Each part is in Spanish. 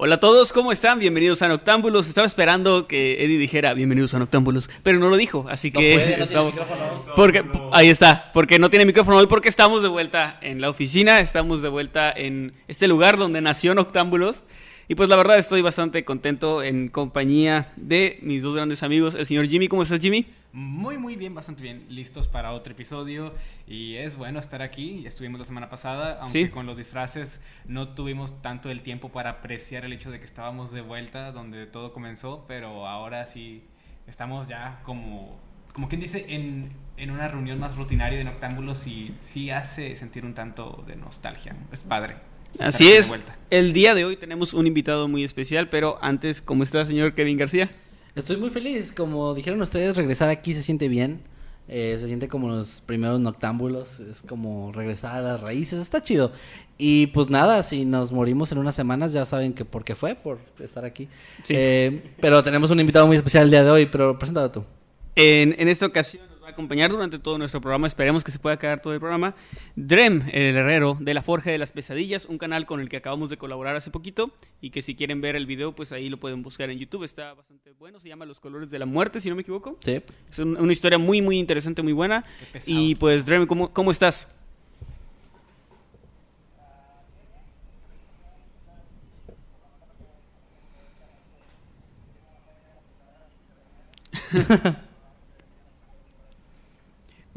Hola a todos, ¿cómo están? Bienvenidos a Noctámbulos. Estaba esperando que Eddie dijera bienvenidos a Noctámbulos, pero no lo dijo, así que puede, no tiene estamos- micrófono. porque ahí está, porque no tiene micrófono hoy porque estamos de vuelta en la oficina, estamos de vuelta en este lugar donde nació Noctámbulos. Y pues la verdad estoy bastante contento en compañía de mis dos grandes amigos, el señor Jimmy. ¿Cómo estás, Jimmy? Muy, muy bien, bastante bien. Listos para otro episodio. Y es bueno estar aquí. Estuvimos la semana pasada, aunque Sí. con los disfraces no tuvimos tanto el tiempo para apreciar el hecho de que estábamos de vuelta donde todo comenzó. Pero ahora sí estamos ya como, como quien dice, en, en una reunión más rutinaria de noctámbulos y sí hace sentir un tanto de nostalgia. Es padre. Así es. El día de hoy tenemos un invitado muy especial, pero antes, ¿cómo está, señor Kevin García? Estoy muy feliz, como dijeron ustedes, regresar aquí se siente bien. Eh, se siente como los primeros noctámbulos, es como regresar a las raíces, está chido. Y pues nada, si nos morimos en unas semanas, ya saben que por qué fue, por estar aquí. Sí. Eh, pero tenemos un invitado muy especial el día de hoy, pero preséntalo tú. En, en esta ocasión acompañar durante todo nuestro programa, esperemos que se pueda quedar todo el programa, Drem, el herrero de la Forja de las Pesadillas, un canal con el que acabamos de colaborar hace poquito y que si quieren ver el video, pues ahí lo pueden buscar en YouTube, está bastante bueno, se llama Los Colores de la Muerte, si no me equivoco. Sí. Es un- una historia muy, muy interesante, muy buena. Y pues, Drem, ¿cómo, cómo estás?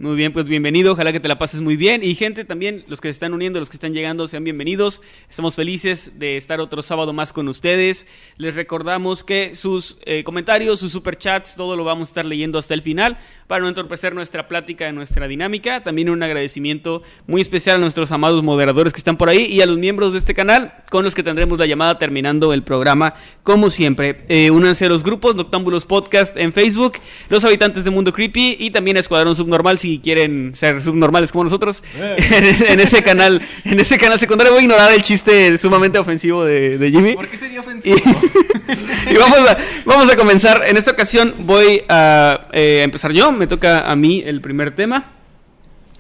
Muy bien, pues bienvenido, ojalá que te la pases muy bien. Y gente también, los que se están uniendo, los que están llegando, sean bienvenidos. Estamos felices de estar otro sábado más con ustedes. Les recordamos que sus eh, comentarios, sus superchats, todo lo vamos a estar leyendo hasta el final para no entorpecer nuestra plática, nuestra dinámica. También un agradecimiento muy especial a nuestros amados moderadores que están por ahí y a los miembros de este canal con los que tendremos la llamada terminando el programa, como siempre. Eh, a los grupos Noctámbulos Podcast en Facebook, Los Habitantes de Mundo Creepy y también a Escuadrón Subnormal si quieren ser subnormales como nosotros. en, en ese canal, en ese canal secundario voy a ignorar el chiste sumamente ofensivo de, de Jimmy. ¿Por qué sería Y, ofensivo? y vamos, a, vamos a comenzar. En esta ocasión voy a eh, empezar yo. Me toca a mí el primer tema.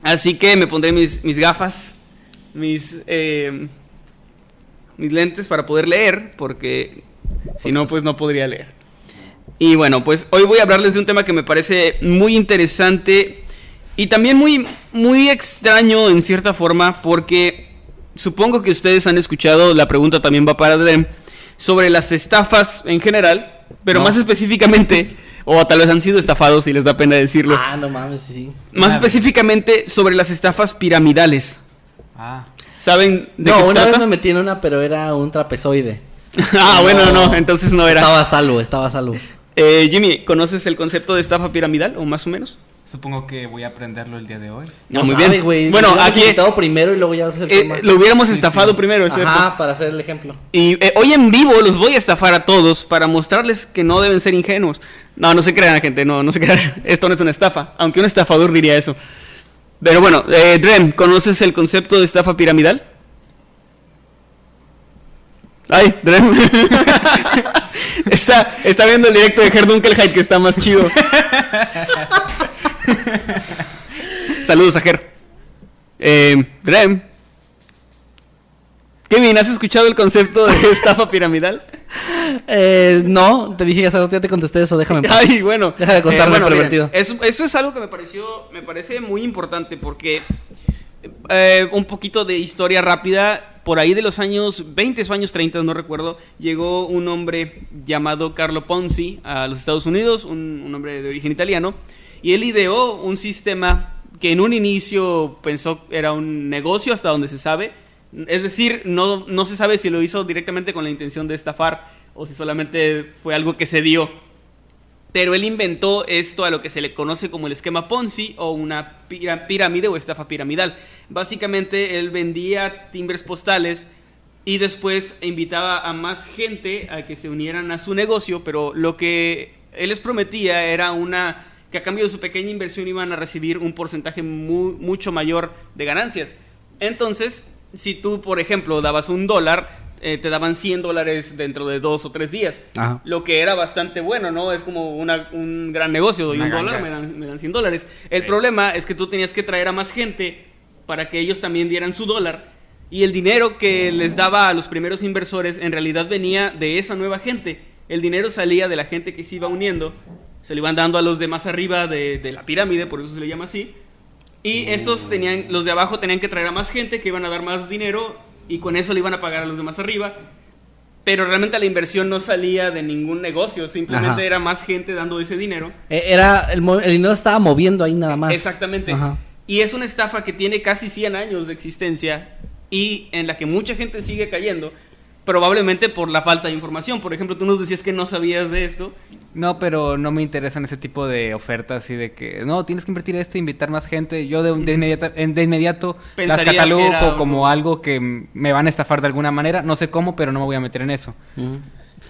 Así que me pondré mis, mis gafas, mis, eh, mis lentes para poder leer, porque si no, pues no podría leer. Y bueno, pues hoy voy a hablarles de un tema que me parece muy interesante y también muy, muy extraño en cierta forma, porque supongo que ustedes han escuchado, la pregunta también va para Drem, sobre las estafas en general, pero No. más específicamente, o tal vez han sido estafados y les da pena decirlo, Ah, no mames, sí, sí. más específicamente sobre las estafas piramidales. Ah. ¿Saben de No, qué se una vez me metí en una, pero era un trapezoide. ah, bueno, no, entonces no era. Estaba a salvo, estaba a salvo. Eh, Jimmy, ¿conoces el concepto de estafa piramidal o más o menos? Supongo que voy a aprenderlo el día de hoy. No, muy sabe, bien. güey. Bueno, Lo aquí invitado primero y luego ya haces el eh, tema. lo hubiéramos Sí, estafado sí. primero, ¿es cierto? Ajá, para hacer el ejemplo. Y eh, hoy en vivo los voy a estafar a todos para mostrarles que no deben ser ingenuos. No, no se crean, gente, no, no se crean. Esto no es una estafa, aunque un estafador diría eso. Pero bueno, eh, Drem, ¿conoces el concepto de estafa piramidal? Ay, Drem. está, está viendo el directo de Herdunkelheit que está más chido. Saludos a Ger. Eh. Kevin, ¿has escuchado el concepto de estafa piramidal? Eh, no, te dije hace rato, ya te contesté eso, déjame. Ay, bueno. Deja de acosarme, miren, pervertido. eso, eso es algo que me pareció, me parece muy importante porque eh, un poquito de historia rápida. por ahí de los años 20 o años 30, no recuerdo, llegó un hombre llamado Carlo Ponzi a los Estados Unidos, un, un hombre de origen italiano, y él ideó un sistema que en un inicio pensó era un negocio hasta donde se sabe. Es decir, no, no se sabe si lo hizo directamente con la intención de estafar o si solamente fue algo que se dio. Pero él inventó esto a lo que se le conoce como el esquema Ponzi o una pirámide o estafa piramidal. Básicamente él vendía timbres postales y después invitaba a más gente a que se unieran a su negocio, pero lo que él les prometía era una que a cambio de su pequeña inversión iban a recibir un porcentaje mu- mucho mayor de ganancias. Entonces, si tú, por ejemplo, dabas un dólar, eh, te daban 100 dólares dentro de dos o tres días. Ajá. Lo que era bastante bueno, ¿no? Es como una- un gran negocio. Doy Una un dólar, me dan, me dan 100 dólares. El Sí. problema es que tú tenías que traer a más gente para que ellos también dieran su dólar. Y el dinero que les daba a los primeros inversores en realidad venía de esa nueva gente. El dinero salía de la gente que se iba uniendo, se lo iban dando a los de más arriba de, de la pirámide, por eso se le llama así. Y esos tenían, los de abajo tenían que traer a más gente que iban a dar más dinero y con eso le iban a pagar a los de más arriba. Pero realmente la inversión no salía de ningún negocio, simplemente Ajá. era más gente dando ese dinero. Eh, Era, el, el dinero estaba moviendo ahí nada más. Exactamente. Ajá. Y es una estafa que tiene casi 100 años de existencia y en la que mucha gente sigue cayendo, probablemente por la falta de información. Por ejemplo, tú nos decías que no sabías de esto. No, pero no me interesan ese tipo de ofertas y de que, no, tienes que invertir esto, invitar más gente. Yo de, en- de inmediato las catalogo como algo- que me van a estafar de alguna manera. No sé cómo, pero no me voy a meter en eso.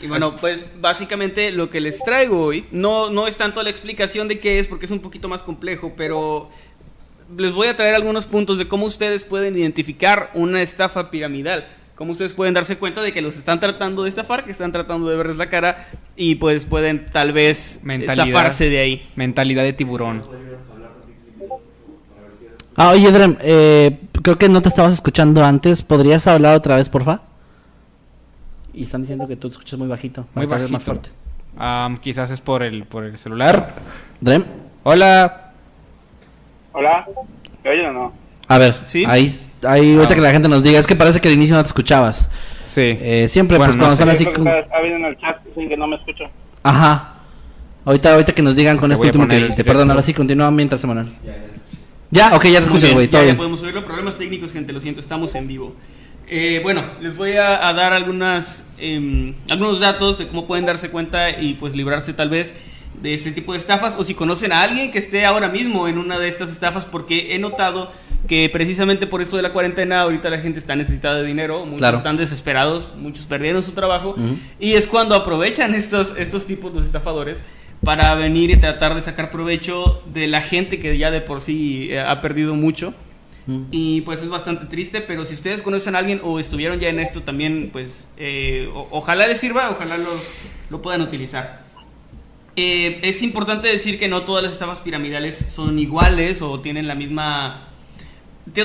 Y bueno, pues básicamente lo que les traigo hoy no, no es tanto la explicación de qué es, porque es un poquito más complejo, pero les voy a traer algunos puntos de cómo ustedes pueden identificar una estafa piramidal. Cómo ustedes pueden darse cuenta de que los están tratando de estafar, que están tratando de verles la cara y pues pueden tal vez Mentalidad. zafarse de ahí. Mentalidad de tiburón. Ah, oye, Drem, eh, creo que no te estabas escuchando antes. ¿Podrías hablar otra vez, porfa? Y están diciendo que tú te escuchas muy bajito. Muy bajito. más fuerte. Quizás es por el, por el celular. Drem, Hola. Hola, ¿me oyen o no? a ver, Sí. ahí, ahí ahorita Ah. que la gente nos diga, es que parece que al inicio no te escuchabas. Sí. Eh, siempre, Bueno, pues no cuando sé. están así Porque como... está, está viendo en el chat, dicen que no me escucho. Ajá. Ahorita, ahorita que nos digan con esto último que dijiste. Perdón, ahora sí, continúa mientras, Emanuel. Ya, ok, ya te escuchas, güey, ya, todo ya podemos oírlo. Problemas técnicos, gente, lo siento, estamos en vivo. Eh, bueno, les voy a, a dar algunas, em, algunos datos de cómo pueden darse cuenta y pues librarse tal vez de este tipo de estafas o si conocen a alguien que esté ahora mismo en una de estas estafas porque he notado que precisamente por esto de la cuarentena ahorita la gente está necesitada de dinero, muchos Claro. están desesperados, muchos perdieron su trabajo y es cuando aprovechan estos, estos tipos de estafadores para venir y tratar de sacar provecho de la gente que ya de por sí eh, ha perdido mucho. Y pues es bastante triste, pero si ustedes conocen a alguien o estuvieron ya en esto también, pues eh, o- ojalá les sirva, ojalá los, lo puedan utilizar. Eh, es importante decir que no todas las estafas piramidales son iguales o tienen la misma...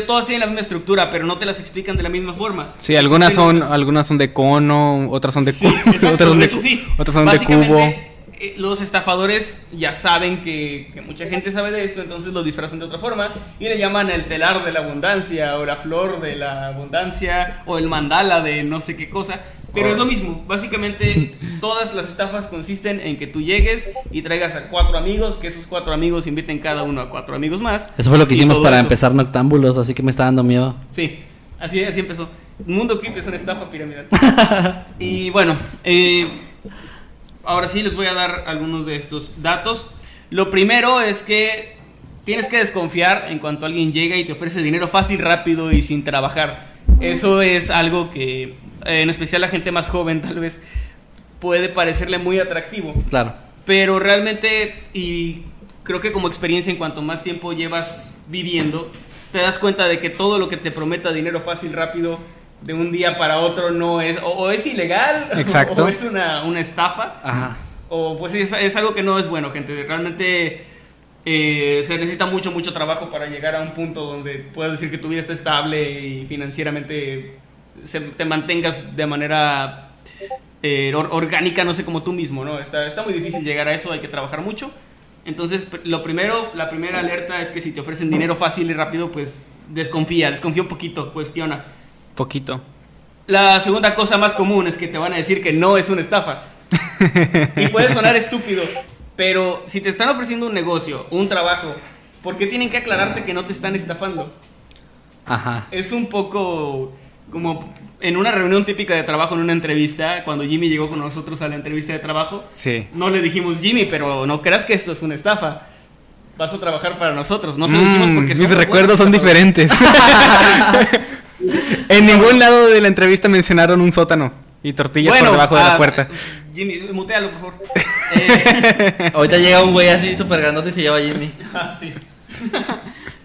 Todas tienen la misma estructura, pero no te las explican de la misma forma. Sí, algunas son, algunas son de cono, otras son de Sí, exacto, otras son de, hecho, sí. otras son de cubo. eh, los estafadores ya saben que, que mucha gente sabe de esto, entonces lo disfrazan de otra forma y le llaman el telar de la abundancia o la flor de la abundancia o el mandala de no sé qué cosa. Pero es lo mismo, básicamente todas las estafas consisten en que tú llegues y traigas a cuatro amigos, que esos cuatro amigos inviten cada uno a cuatro amigos más. Eso fue lo que hicimos para eso. empezar Noctámbulos, así que me está dando miedo. Sí, así, así empezó. Mundo Creep es una estafa piramidal. y bueno, eh, ahora sí les voy a dar algunos de estos datos. Lo primero es que tienes que desconfiar en cuanto alguien llega y te ofrece dinero fácil, rápido y sin trabajar. Eso es algo que, eh, en especial la gente más joven tal vez, puede parecerle muy atractivo. Claro. Pero realmente, y creo que como experiencia, en cuanto más tiempo llevas viviendo, te das cuenta de que todo lo que te prometa dinero fácil, rápido, de un día para otro, no es, o, o es ilegal, Exacto. o es una, una estafa, Ajá. o pues es, es algo que no es bueno, gente. Realmente eh, se necesita mucho, mucho trabajo para llegar a un punto donde puedas decir que tu vida está estable y financieramente se- te mantengas de manera eh, or- orgánica, no sé, como tú mismo, ¿no? Está, está muy difícil llegar a eso, hay que trabajar mucho. Entonces, lo primero, la primera alerta es que si te ofrecen dinero fácil y rápido, pues desconfía, desconfía un poquito, cuestiona. Poquito. La segunda cosa más común es que te van a decir que no es una estafa. y puede sonar estúpido, pero si te están ofreciendo un negocio, un trabajo, ¿por qué tienen que aclararte que no te están estafando? Ajá. Es un poco como en una reunión típica de trabajo, en una entrevista, cuando Jimmy llegó con nosotros a la entrevista de trabajo, Sí. no le dijimos, Jimmy, pero no creas que esto es una estafa. Vas a trabajar para nosotros. No se lo dijimos Mm, porque mis recuerdos son diferentes. en ningún lado de la entrevista mencionaron un sótano y tortillas por debajo de ah, la puerta. Jimmy, mutealo, por favor. Eh, Ahorita llega un güey así súper grandote y se lleva a Jimmy. ah, sí.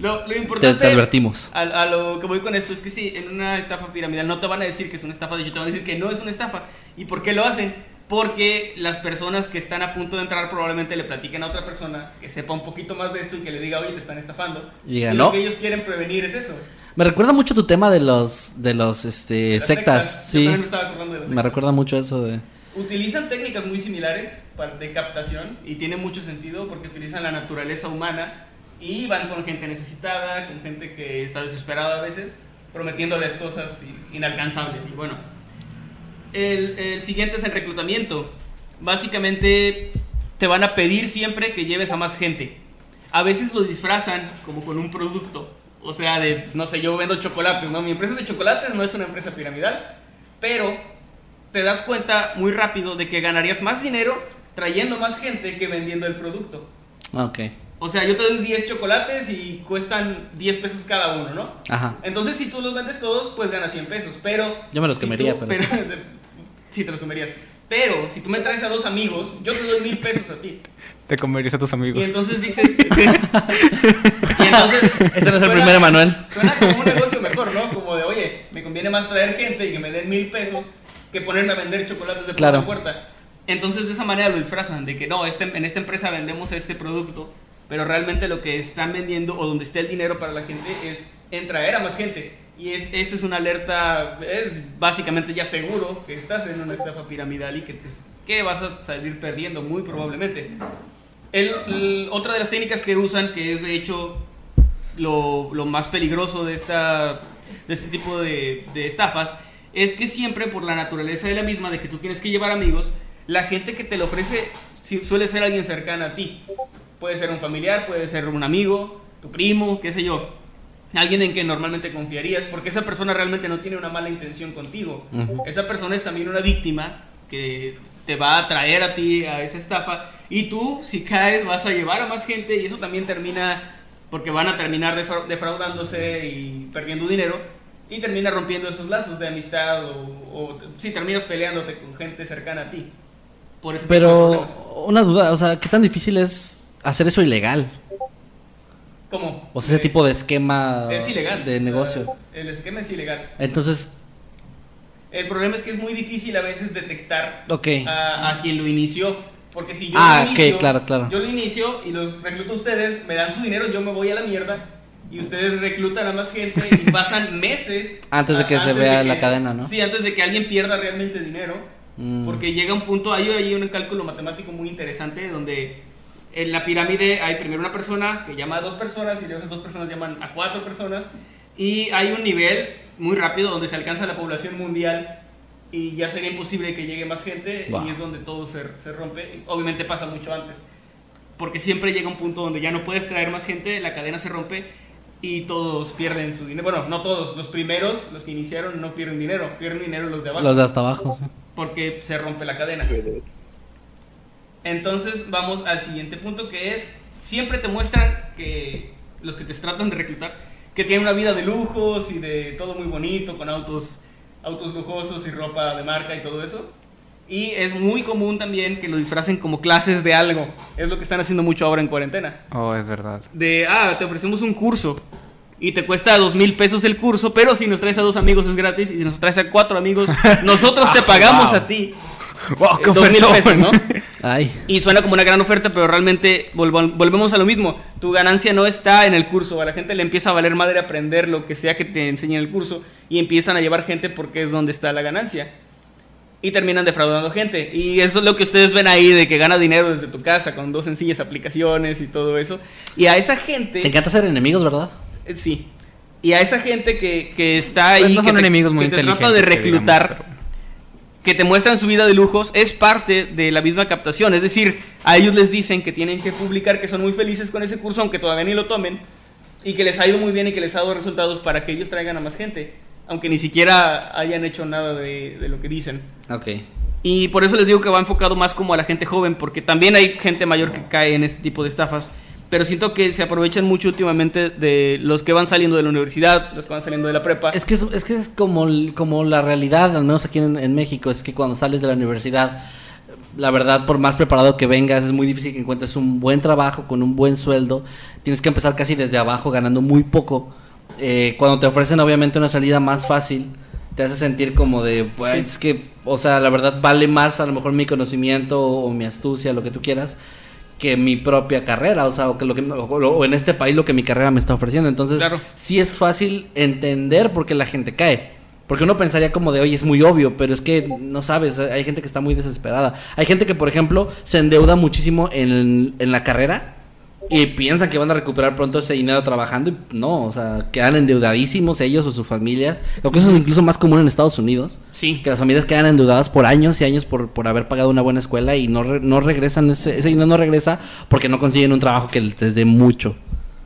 Lo, lo Te, importante te advertimos. A, a lo que voy con esto es que sí, en una estafa piramidal no te van a decir que es una estafa, de hecho te van a decir que no es una estafa. ¿Y por qué lo hacen? Porque las personas que están a punto de entrar probablemente le platiquen a otra persona que sepa un poquito más de esto y que le diga, oye, te están estafando. Y y "No". lo que ellos quieren prevenir es eso. Me recuerda mucho tu tema de los de los este Las sectas, Yo sí. también me estaba acordando de las Me sectas. recuerda mucho eso de Utilizan técnicas muy similares de captación y tiene mucho sentido porque utilizan la naturaleza humana y van con gente necesitada, con gente que está desesperada a veces, prometiéndoles cosas inalcanzables. Y bueno, el, siguiente es el reclutamiento. Básicamente te van a pedir siempre que lleves a más gente. A veces lo disfrazan como con un producto. O sea, de, no sé, yo vendo chocolates, ¿no? Mi empresa es de chocolates, no es una empresa piramidal, pero te das cuenta muy rápido de que ganarías más dinero trayendo más gente que vendiendo el producto. Ok. O sea, yo te doy 10 chocolates y cuestan 10 pesos cada uno, ¿no? Ajá. Entonces, si tú los vendes todos, pues ganas 100 pesos. Pero. Yo me los si comería, tú- pero sí, te los comerías. Pero, si tú me traes a dos amigos, yo te doy mil pesos a ti. Te comerías a tus Y amigos. entonces dices. Y entonces. Ese no es el primer Emanuel. Suena como un negocio mejor, ¿no? Como de, oye, me conviene más traer gente y que me den mil pesos que ponerme a vender chocolates de puerta Claro. a puerta. Entonces, de esa manera lo disfrazan, de que no, este, en esta empresa vendemos este producto, pero realmente lo que están vendiendo o donde está el dinero para la gente es en traer a más gente. Y es, eso es una alerta, es básicamente ya seguro que estás en una estafa piramidal y que, te, que vas a salir perdiendo muy probablemente. El, el- otra de las técnicas que usan, que es de hecho lo, lo más peligroso de, esta, de este tipo de, de estafas, es que siempre por la naturaleza de la misma, de que tú tienes que llevar amigos, la gente que te lo ofrece suele ser alguien cercano a ti. Puede ser un familiar, puede ser un amigo, tu primo, qué sé yo. Alguien en que normalmente confiarías, porque esa persona realmente no tiene una mala intención contigo. Esa persona es también una víctima que te va a traer a ti a esa estafa y tú si caes vas a llevar a más gente y eso también termina porque van a terminar defra- defraudándose y perdiendo dinero y termina rompiendo esos lazos de amistad o, o si terminas peleándote con gente cercana a ti. Por Pero una duda, o sea, ¿qué tan difícil es hacer eso ilegal? ¿Cómo? O sea, ese Eh, tipo de esquema es ilegal. de O sea, negocio. el esquema es ilegal. Entonces, El problema es que es muy difícil a veces detectar ok. a, a quien lo inició. Porque si yo Ah, lo inicio, claro, claro. yo lo inicio y los recluto a ustedes, me dan su dinero, yo me voy a la mierda y ustedes reclutan a más gente y pasan meses Antes de que se antes vea la cadena, ¿no? Sí, antes de que alguien pierda realmente dinero. Mm. Porque llega un punto, hay, hay un cálculo matemático muy interesante donde en la pirámide hay primero una persona que llama a dos personas y luego esas dos personas llaman a cuatro personas y hay un nivel muy rápido donde se alcanza la población mundial y ya sería imposible que llegue más gente Wow. y es donde todo se, se rompe. Obviamente pasa mucho antes, porque siempre llega un punto donde ya no puedes traer más gente, la cadena se rompe y todos pierden su dinero. Bueno, no todos, los primeros, los que iniciaron no pierden dinero, pierden dinero los de abajo Los de hasta abajo, sí. porque se rompe la cadena. Entonces vamos al siguiente punto que es, siempre te muestran que los que te tratan de reclutar, que tienen una vida de lujos y de todo muy bonito, con autos, autos lujosos y ropa de marca y todo eso. Y es muy común también que lo disfracen como clases de algo. Es lo que están haciendo mucho ahora en cuarentena. Oh, es verdad. De, ah, te ofrecemos un curso. Y te cuesta dos mil pesos el curso, pero si nos traes a dos amigos es gratis. Y si nos traes a cuatro amigos, nosotros te pagamos wow. a ti. ¡Wow, qué Eh, dos mil ofertón! pesos, ¿no? Ay, Y suena como una gran oferta, pero realmente volvemos a lo mismo. Tu ganancia no está en el curso. A la gente le empieza a valer madre aprender lo que sea que te enseñe en el curso y empiezan a llevar gente porque es donde está la ganancia. Y terminan defraudando gente. Y eso es lo que ustedes ven ahí de que gana dinero desde tu casa con dos sencillas aplicaciones y todo eso. Y a esa gente... te encanta ser enemigos, ¿verdad? Eh, Sí. Y a esa gente que, que está ahí, Pues no que son te, enemigos muy que te trata de que digamos, reclutar, pero- que te muestran su vida de lujos, es parte de la misma captación. Es decir, a ellos les dicen que tienen que publicar que son muy felices con ese curso, aunque todavía ni lo tomen, y que les ha ido muy bien y que les ha dado resultados para que ellos traigan a más gente, aunque ni siquiera hayan hecho nada de, de lo que dicen. Ok. Y por eso les digo que va enfocado más como a la gente joven, porque también hay gente mayor que cae en este tipo de estafas. Pero siento que se aprovechan mucho últimamente de los que van saliendo de la universidad, los que van saliendo de la prepa. Es que es, es que es como, como la realidad, al menos aquí en, en México, es que cuando sales de la universidad, la verdad, por más preparado que vengas, es muy difícil que encuentres un buen trabajo con un buen sueldo. Tienes que empezar casi desde abajo, ganando muy poco. Eh, cuando te ofrecen, obviamente, una salida más fácil, te hace sentir como de, pues, es que, o sea, la verdad vale más a lo mejor mi conocimiento o, o mi astucia, lo que tú quieras, que mi propia carrera, o sea, o, que lo que, o, o en este país lo que mi carrera me está ofreciendo. Entonces, Claro. sí es fácil entender por qué la gente cae. Porque uno pensaría como de, oye, es muy obvio, pero es que no sabes, hay gente que está muy desesperada. Hay gente que, por ejemplo, se endeuda muchísimo en, en la carrera y piensan que van a recuperar pronto ese dinero trabajando y no, o sea, quedan endeudadísimos ellos o sus familias. Creo que eso es incluso más común en Estados Unidos. Sí. Que las familias quedan endeudadas por años y años por, por haber pagado una buena escuela y no, re- no regresan, ese, ese dinero no regresa porque no consiguen un trabajo que les dé mucho.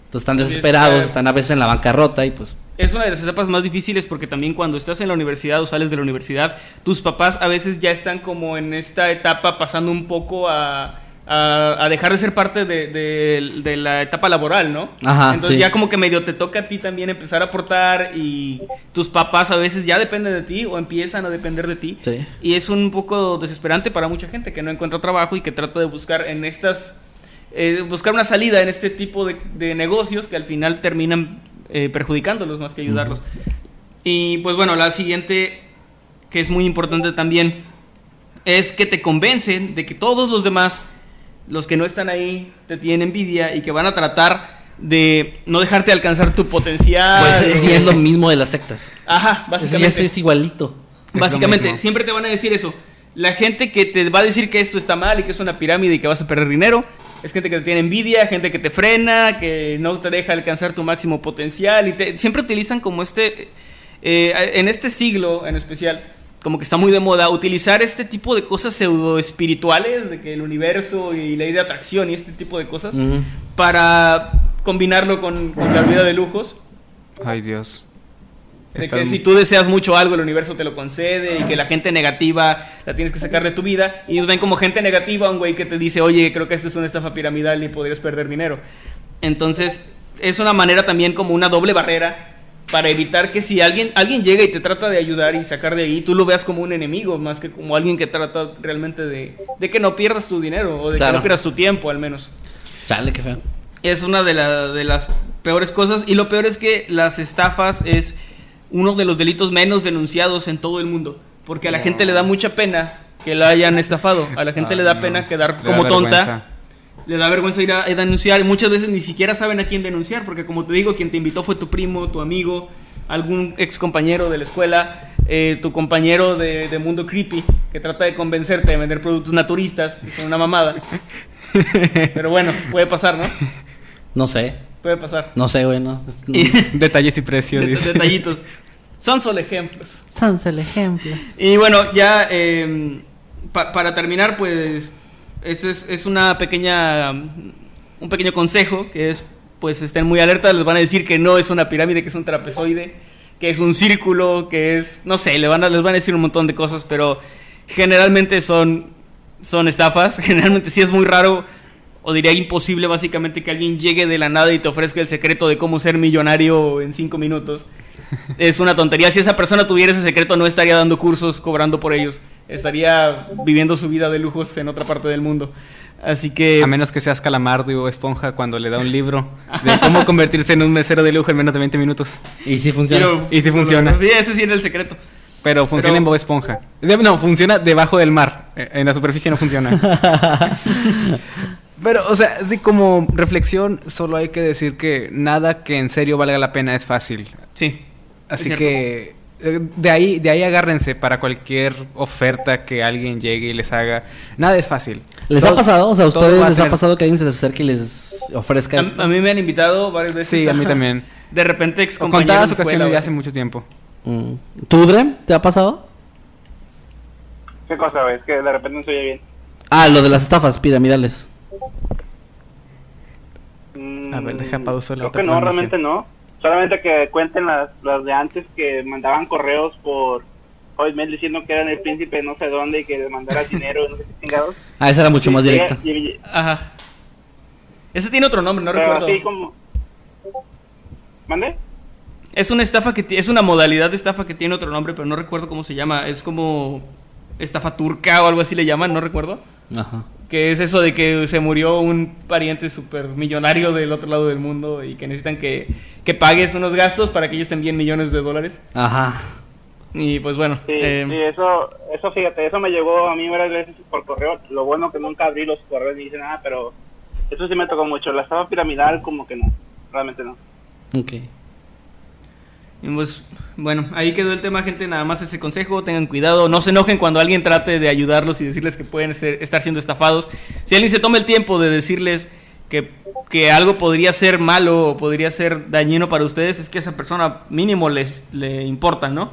Entonces están desesperados, están a veces en la bancarrota y pues Es una de las etapas más difíciles porque también cuando estás en la universidad o sales de la universidad, tus papás a veces ya están como en esta etapa pasando un poco a, a, a dejar de ser parte de, de- de la etapa laboral, ¿no? Ajá, Entonces sí. ya como que medio te toca a ti también empezar a aportar y tus papás a veces ya dependen de ti o empiezan a depender de ti. Sí. Y es un poco desesperante para mucha gente que no encuentra trabajo y que trata de buscar en estas eh, buscar una salida en este tipo de, de negocios que al final terminan eh, perjudicándolos más que ayudarlos. Y pues bueno, la siguiente, que es muy importante también, es que te convencen de que todos los demás, los que no están ahí, te tienen envidia y que van a tratar de no dejarte alcanzar tu potencial. Pues sí, es lo mismo de las sectas. Ajá, Es, básicamente. es igualito. lo Básicamente, siempre te van a decir eso. La gente que te va a decir que esto está mal y que es una pirámide y que vas a perder dinero, es gente que te tiene envidia, gente que te frena, que no te deja alcanzar tu máximo potencial y te- siempre utilizan como este, eh, en este siglo en especial, como que está muy de moda utilizar este tipo de cosas pseudo espirituales, de que el universo y ley de atracción y este tipo de cosas, para combinarlo con, con la vida de lujos. Ay, Dios. De que si tú deseas mucho algo, el universo te lo concede y que la gente negativa la tienes que sacar de tu vida. Y ellos ven como gente negativa a un güey que te dice, oye, creo que esto es una estafa piramidal y podrías perder dinero. Entonces, es una manera también como una doble barrera para evitar que si alguien, alguien llega y te trata de ayudar y sacar de ahí, tú lo veas como un enemigo, más que como alguien que trata realmente de, de que no pierdas tu dinero o de que no pierdas tu tiempo al menos Chale, qué feo. es una de, la- de las peores cosas. Y lo peor es que las estafas es uno de los delitos menos denunciados en todo el mundo. Porque a la gente le da mucha pena que la hayan estafado. A la gente Ay, le da no. pena quedar Le como tonta. Le da vergüenza ir a, a denunciar. Y muchas veces ni siquiera saben a quién denunciar. Porque como te digo, quien te invitó fue tu primo, tu amigo, algún ex compañero de la escuela, eh, tu compañero de, de Mundo Creepy, que trata de convencerte de vender productos naturistas. Son una mamada. Pero bueno, puede pasar, ¿no? No sé. Puede pasar. No sé, güey, no. Es- Y- Detalles y precios. Det- dice. detallitos. Son solo ejemplos. Son solo ejemplos. Y bueno, ya eh, pa- para terminar, pues ese es, es una pequeña, un pequeño consejo que es, pues estén muy alertas, les van a decir que no es una pirámide, que es un trapezoide, que es un círculo, que es, no sé, le van a, les van a decir un montón de cosas, pero generalmente son, son estafas, generalmente sí es muy raro. O diría imposible básicamente que alguien llegue de la nada y te ofrezca el secreto de cómo ser millonario en cinco minutos. Es una tontería. Si esa persona tuviera ese secreto, no estaría dando cursos cobrando por ellos. Estaría viviendo su vida de lujos en otra parte del mundo. Así que. A menos que seas calamardo o esponja cuando le da un libro de cómo convertirse en un mesero de lujo en menos de 20 minutos. Y sí funciona. Pero- Y sí funciona. Sí, ese sí era el secreto. Pero funciona Pero- en Bob Esponja. No, funciona debajo del mar. Eh, En la superficie no funciona. Pero, o sea, sí, como reflexión, solo hay que decir que nada que en serio valga la pena es fácil. Sí. Así que de ahí, de ahí agárrense para cualquier oferta que alguien llegue y les haga. Nada es fácil. ¿Les Todo- ha pasado? O sea, ¿a ustedes les ha pasado que alguien se les acerque y les ofrezca A, esto? a mí me han invitado varias veces. Sí, a mí también. de repente ex Contadas de ocasiones así. hace mucho tiempo. Mm. ¿Tú, Drem? ¿Te ha pasado? ¿Qué cosa? Es que de repente no se oye bien. Ah, lo de las estafas piramidales. Mm, A ver, deja pausa la creo otra que no, realmente no. Solamente que cuenten las, las de antes que mandaban correos por Hotmail diciendo que eran el príncipe de no sé dónde y que les mandaras dinero y no sé qué chingados. Ah, esa era mucho Sí, más directa. y- y- Ajá. Ese tiene otro nombre, no pero recuerdo. así como... ¿Mande? Es una estafa que es una modalidad de estafa que tiene otro nombre, pero no recuerdo cómo se llama. Es como estafa turca o algo así le llaman, no recuerdo. Ajá. Que es eso de que se murió un pariente súper millonario del otro lado del mundo y que necesitan que, que pagues unos gastos para que ellos te envíen millones de dólares. Ajá. Y pues bueno. Sí, eh, sí, eso, eso fíjate, eso me llegó a mí varias veces por correo. Lo bueno que nunca abrí los correos ni hice nada, pero eso sí me tocó mucho. La estafa piramidal como que no, realmente no. Ok. Y pues, bueno, ahí quedó el tema, gente. Nada más ese consejo. Tengan cuidado. No se enojen cuando alguien trate de ayudarlos y decirles que pueden ser- estar siendo estafados. Si alguien se toma el tiempo de decirles que, que algo podría ser malo o podría ser dañino para ustedes, es que esa persona mínimo les le importa, ¿no?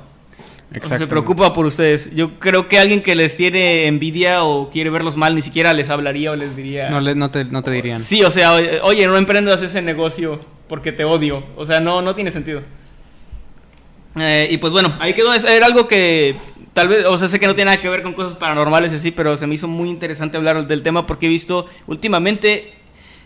O sea, se preocupa por ustedes. Yo creo que alguien que les tiene envidia o quiere verlos mal ni siquiera les hablaría o les diría. No, le- no, te, no te dirían. Sí, o sea, oye, oye, no emprendas ese negocio porque te odio. O sea, no, no tiene sentido. Eh, y pues bueno, ahí quedó. Era algo que tal vez, o sea, sé que no tiene nada que ver con cosas paranormales y así, pero se me hizo muy interesante hablar del tema porque he visto últimamente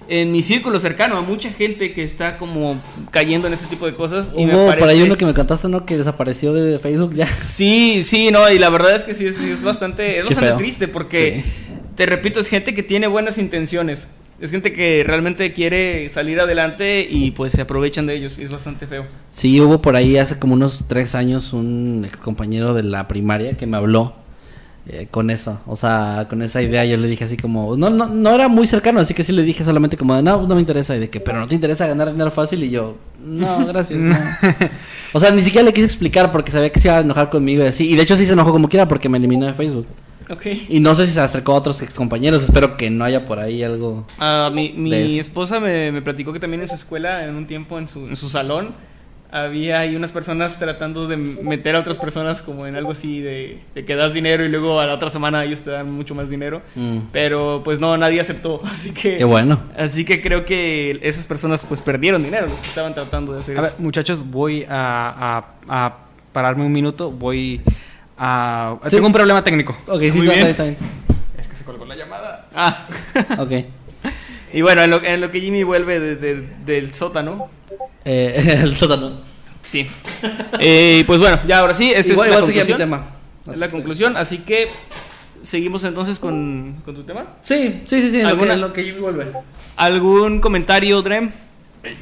en mi círculo cercano a mucha gente que está como cayendo en este tipo de cosas. Y me Hubo por ahí uno que me contaste, ¿no? Que desapareció de Facebook ya. Sí, sí, no, y la verdad es que sí, es, sí, es bastante, es bastante feo. triste porque, te repito, es gente que tiene buenas intenciones. Es gente que realmente quiere salir adelante y pues se aprovechan de ellos y es bastante feo. Sí, hubo por ahí hace como unos tres años un ex compañero de la primaria que me habló eh, con eso, o sea, con esa idea yo le dije así como, no, no, no era muy cercano, así que sí le dije solamente como, de, no, no me interesa, y de que, pero no te interesa ganar dinero fácil, y yo, no, gracias. no". O sea, ni siquiera le quise explicar porque sabía que se iba a enojar conmigo y así, y de hecho sí se enojó como quiera porque me eliminó de Facebook. Ok. Y no sé si se acercó a otros ex compañeros, espero que no haya por ahí algo. Ah, mi De mi eso. esposa me, me platicó que también en su escuela, en un tiempo en su, en su salón, había ahí unas personas tratando de meter a otras personas como en algo así de, de que das dinero y luego a la otra semana ellos te dan mucho más dinero. Mm. Pero pues no, nadie aceptó. Así que... Qué bueno. Así que creo que esas personas pues perdieron dinero, los que estaban tratando de hacer A ver, eso. muchachos, voy a, a- a pararme un minuto. Voy a. Sí. Tengo un problema técnico. Ok, sí, Muy está bien. bien, está bien. Es que se colgó la llamada. Ah. Ok. y bueno, en lo, en lo que Jimmy vuelve de- de- del sótano. Eh, el sótano. Sí. Eh, pues bueno, ya ahora sí, esa Igual, es la igual conclusión. tema. Es la conclusión, así que seguimos entonces con, con tu tema. Sí, sí, sí, sí, en lo que, ¿Alguna- en lo que Jimmy vuelve. ¿Algún comentario, Drem?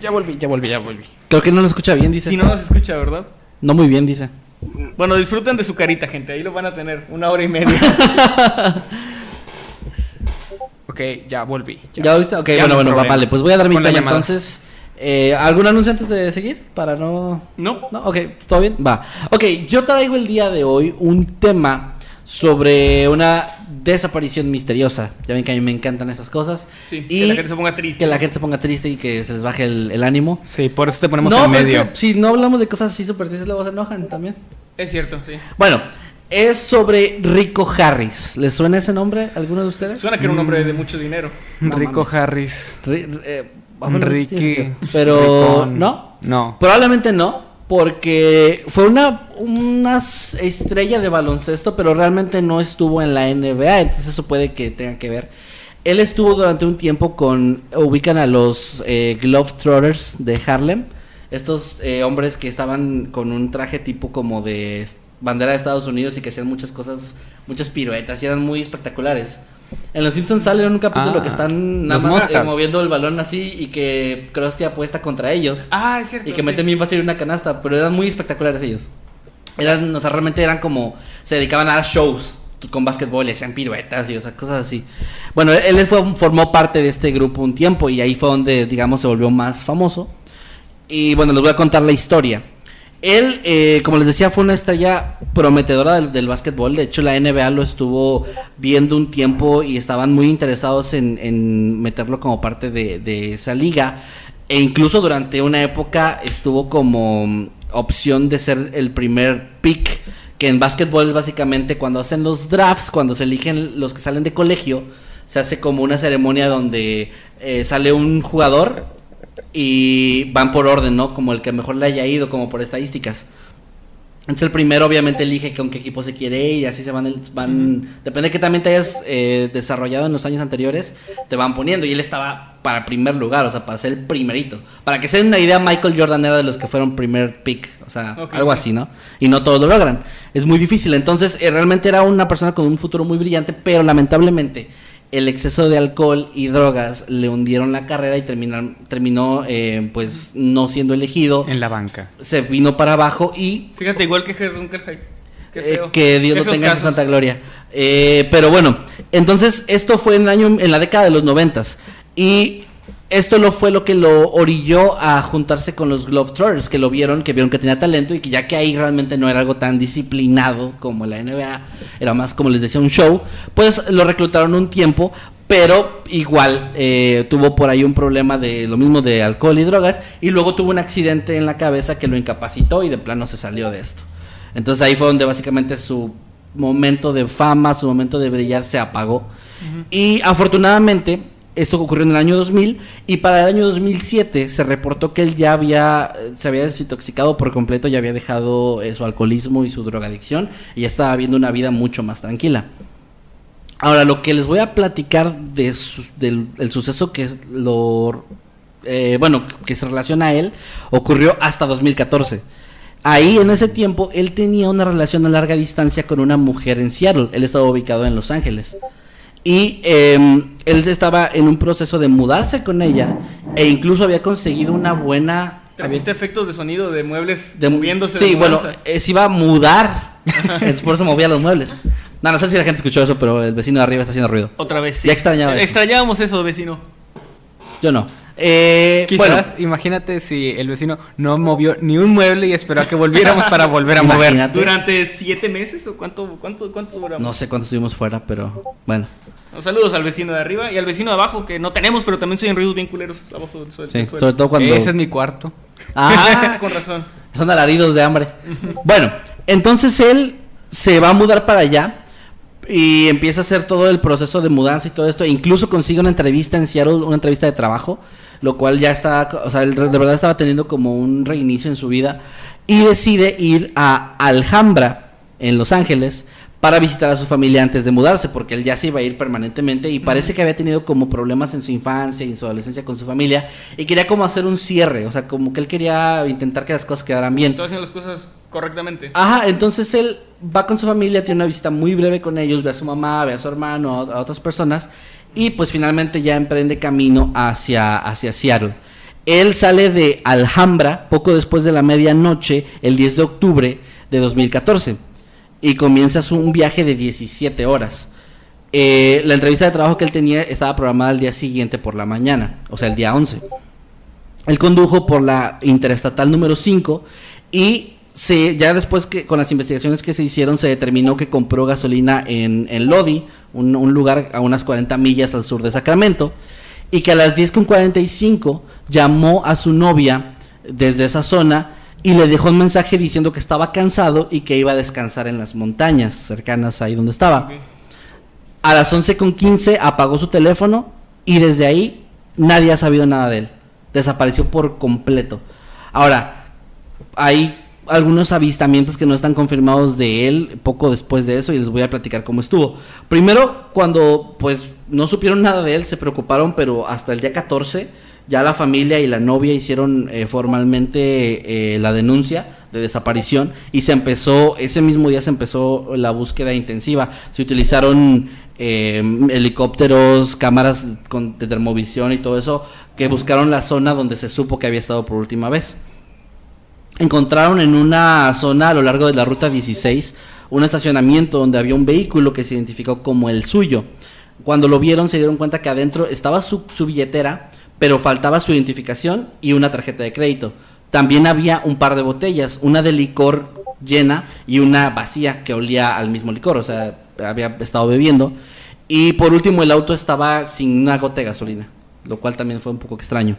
Ya volví, ya volví, ya volví. Creo que no lo escucha bien, dice. Si no nos escucha, ¿verdad? No muy bien, dice. Bueno, disfruten de su carita, gente. Ahí lo van a tener una hora y media. Ok, ya volví. ¿Ya, viste? Ok, Ya bueno, no hay bueno, va, problema. vale. Pues voy a dar mi tema entonces. Eh, ¿Algún anuncio antes de seguir? Para no... ¿No? No, ok, ¿todo bien? Va. Ok, yo traigo el día de hoy un tema sobre una desaparición misteriosa. Ya ven que a mí me encantan estas cosas. Sí, y que la gente se ponga triste. Que la gente se ponga triste y que se les baje el, el ánimo. Sí, por eso te ponemos no, en pero es medio. que si no hablamos de cosas así súper tristes, luego se enojan también. Es cierto, sí. Bueno, es sobre Rico Harris. ¿Les suena ese nombre a alguno de ustedes? Suena que era un hombre de mucho dinero. No Rico mames. Harris. Ri- eh, Ricky. Pero Ricón. no. No. Probablemente no, porque fue una, una estrella de baloncesto, pero realmente no estuvo en la NBA, entonces eso puede que tenga que ver. Él estuvo durante un tiempo con, ubican a los eh, Globetrotters de Harlem, estos eh, hombres que estaban con un traje tipo como de bandera de Estados Unidos y que hacían muchas cosas, muchas piruetas y eran muy espectaculares. En Los Simpsons sale en un capítulo Ah, que están nada más eh, moviendo el balón así y que Krusty apuesta contra ellos. Ah, es cierto. Y que sí. meten bien fácil una canasta, pero eran muy espectaculares ellos. Eran, o sea, realmente eran como, se dedicaban a dar shows con básquetbol, y hacían piruetas y o sea, cosas así. Bueno, él fue- formó parte de este grupo un tiempo y ahí fue donde, digamos, se volvió más famoso. Y bueno, les voy a contar la historia. Él, eh, como les decía, fue una estrella prometedora del, del básquetbol. De hecho, la NBA lo estuvo viendo un tiempo y estaban muy interesados en, en meterlo como parte de, de esa liga. E incluso durante una época estuvo como opción de ser el primer pick, que en básquetbol es básicamente cuando hacen los drafts, cuando se eligen los que salen de colegio, se hace como una ceremonia donde eh, sale un jugador y van por orden, ¿no? Como el que mejor le haya ido, como por estadísticas. Entonces el primero obviamente elige con qué equipo se quiere ir y así se van, el- van depende de que también te hayas eh, desarrollado en los años anteriores, te van poniendo y él estaba para primer lugar, o sea, para ser el primerito. Para que se den una idea, Michael Jordan era de los que fueron primer pick, o sea, algo sí. así, ¿no? Y no todos lo logran. Es muy difícil, entonces eh, realmente era una persona con un futuro muy brillante, pero lamentablemente el exceso de alcohol y drogas le hundieron la carrera y terminan- terminó eh, pues no siendo elegido En la banca. se vino para abajo y Fíjate, igual que Herr eh, que Dios lo feos tenga en su santa gloria. Eh, pero bueno, entonces esto fue en el año en la década de los noventas y esto lo fue lo que lo orilló a juntarse con los Globetrotters, que lo vieron, que vieron que tenía talento y que ya que ahí realmente no era algo tan disciplinado como la NBA, era más como les decía un show, pues lo reclutaron un tiempo, pero igual eh, tuvo por ahí un problema de lo mismo de alcohol y drogas y luego tuvo un accidente en la cabeza que lo incapacitó y de plano se salió de esto. Entonces ahí fue donde básicamente su momento de fama, su momento de brillar se apagó. Y afortunadamente esto ocurrió en el año 2000 y para el año 2007 se reportó que él ya había se había desintoxicado por completo, ya había dejado eh, su alcoholismo y su drogadicción y ya estaba viviendo una vida mucho más tranquila. Ahora, lo que les voy a platicar de su- del el suceso que es lo eh, bueno, que se relaciona a él, ocurrió hasta 2014. Ahí, en ese tiempo, él tenía una relación a larga distancia con una mujer en Seattle. Él estaba ubicado en Los Ángeles. Y eh, él estaba en un proceso de mudarse con ella e incluso había conseguido una buena... ¿Te viste efectos de sonido de muebles de- moviéndose? Sí, de bueno, eh, se iba a mudar. Por eso movía los muebles. No, no sé si la gente escuchó eso, pero el vecino de arriba está haciendo ruido. Otra vez, sí. Ya extrañaba eso. Extrañábamos eso, vecino. Yo no. Eh, bueno, Quizás, imagínate si el vecino no movió ni un mueble y esperó a que volviéramos para volver a mover. ¿Durante siete meses o cuánto, cuánto, cuánto duramos? no sé cuánto estuvimos fuera, pero bueno. Saludos al vecino de arriba y al vecino de abajo, que no tenemos, pero también se oyen ruidos bien culeros abajo del suelo. Sí, del suelo. sobre todo cuando... Ese es mi cuarto. Ah, con razón. Son alaridos de hambre. Bueno, entonces él se va a mudar para allá y empieza a hacer todo el proceso de mudanza y todo esto. E incluso consigue una entrevista en Seattle, una entrevista de trabajo, lo cual ya está, o sea, él de verdad estaba teniendo como un reinicio en su vida. Y decide ir a Alhambra, en Los Ángeles, para visitar a su familia antes de mudarse, porque él ya se iba a ir permanentemente y parece que había tenido como problemas en su infancia y en su adolescencia con su familia y quería como hacer un cierre, o sea, como que él quería intentar que las cosas quedaran bien. Estoy haciendo las cosas correctamente. Ajá, entonces él va con su familia, tiene una visita muy breve con ellos, ve a su mamá, ve a su hermano, a, otras personas, y pues finalmente ya emprende camino hacia, hacia Seattle. Él sale de Alhambra poco después de la medianoche, el 10 de octubre de 2014, y comienza su, un viaje de 17 horas. Eh, la entrevista de trabajo que él tenía estaba programada el día siguiente por la mañana, o sea, el día 11. Él condujo por la interestatal número 5 y se, ya después que con las investigaciones que se hicieron se determinó que compró gasolina en, en Lodi, un, un lugar a unas 40 millas al sur de Sacramento, y que a las 10.45 llamó a su novia desde esa zona y le dejó un mensaje diciendo que estaba cansado y que iba a descansar en las montañas cercanas ahí donde estaba. A las 11.15 apagó su teléfono y desde ahí nadie ha sabido nada de él. Desapareció por completo. Ahora, hay algunos avistamientos que no están confirmados de él poco después de eso y les voy a platicar cómo estuvo. Primero, cuando pues no supieron nada de él, se preocuparon, pero hasta el día 14 ya la familia y la novia hicieron eh, formalmente eh, la denuncia de desaparición y se empezó, ese mismo día se empezó la búsqueda intensiva. Se utilizaron eh, helicópteros, cámaras con, de termovisión y todo eso que buscaron la zona donde se supo que había estado por última vez. Encontraron en una zona a lo largo de la ruta 16 un estacionamiento donde había un vehículo que se identificó como el suyo. Cuando lo vieron se dieron cuenta que adentro estaba su, billetera, pero faltaba su identificación y una tarjeta de crédito. También había un par de botellas, una de licor llena y una vacía que olía al mismo licor, o sea, había estado bebiendo. Y por último el auto estaba sin una gota de gasolina, lo cual también fue un poco extraño.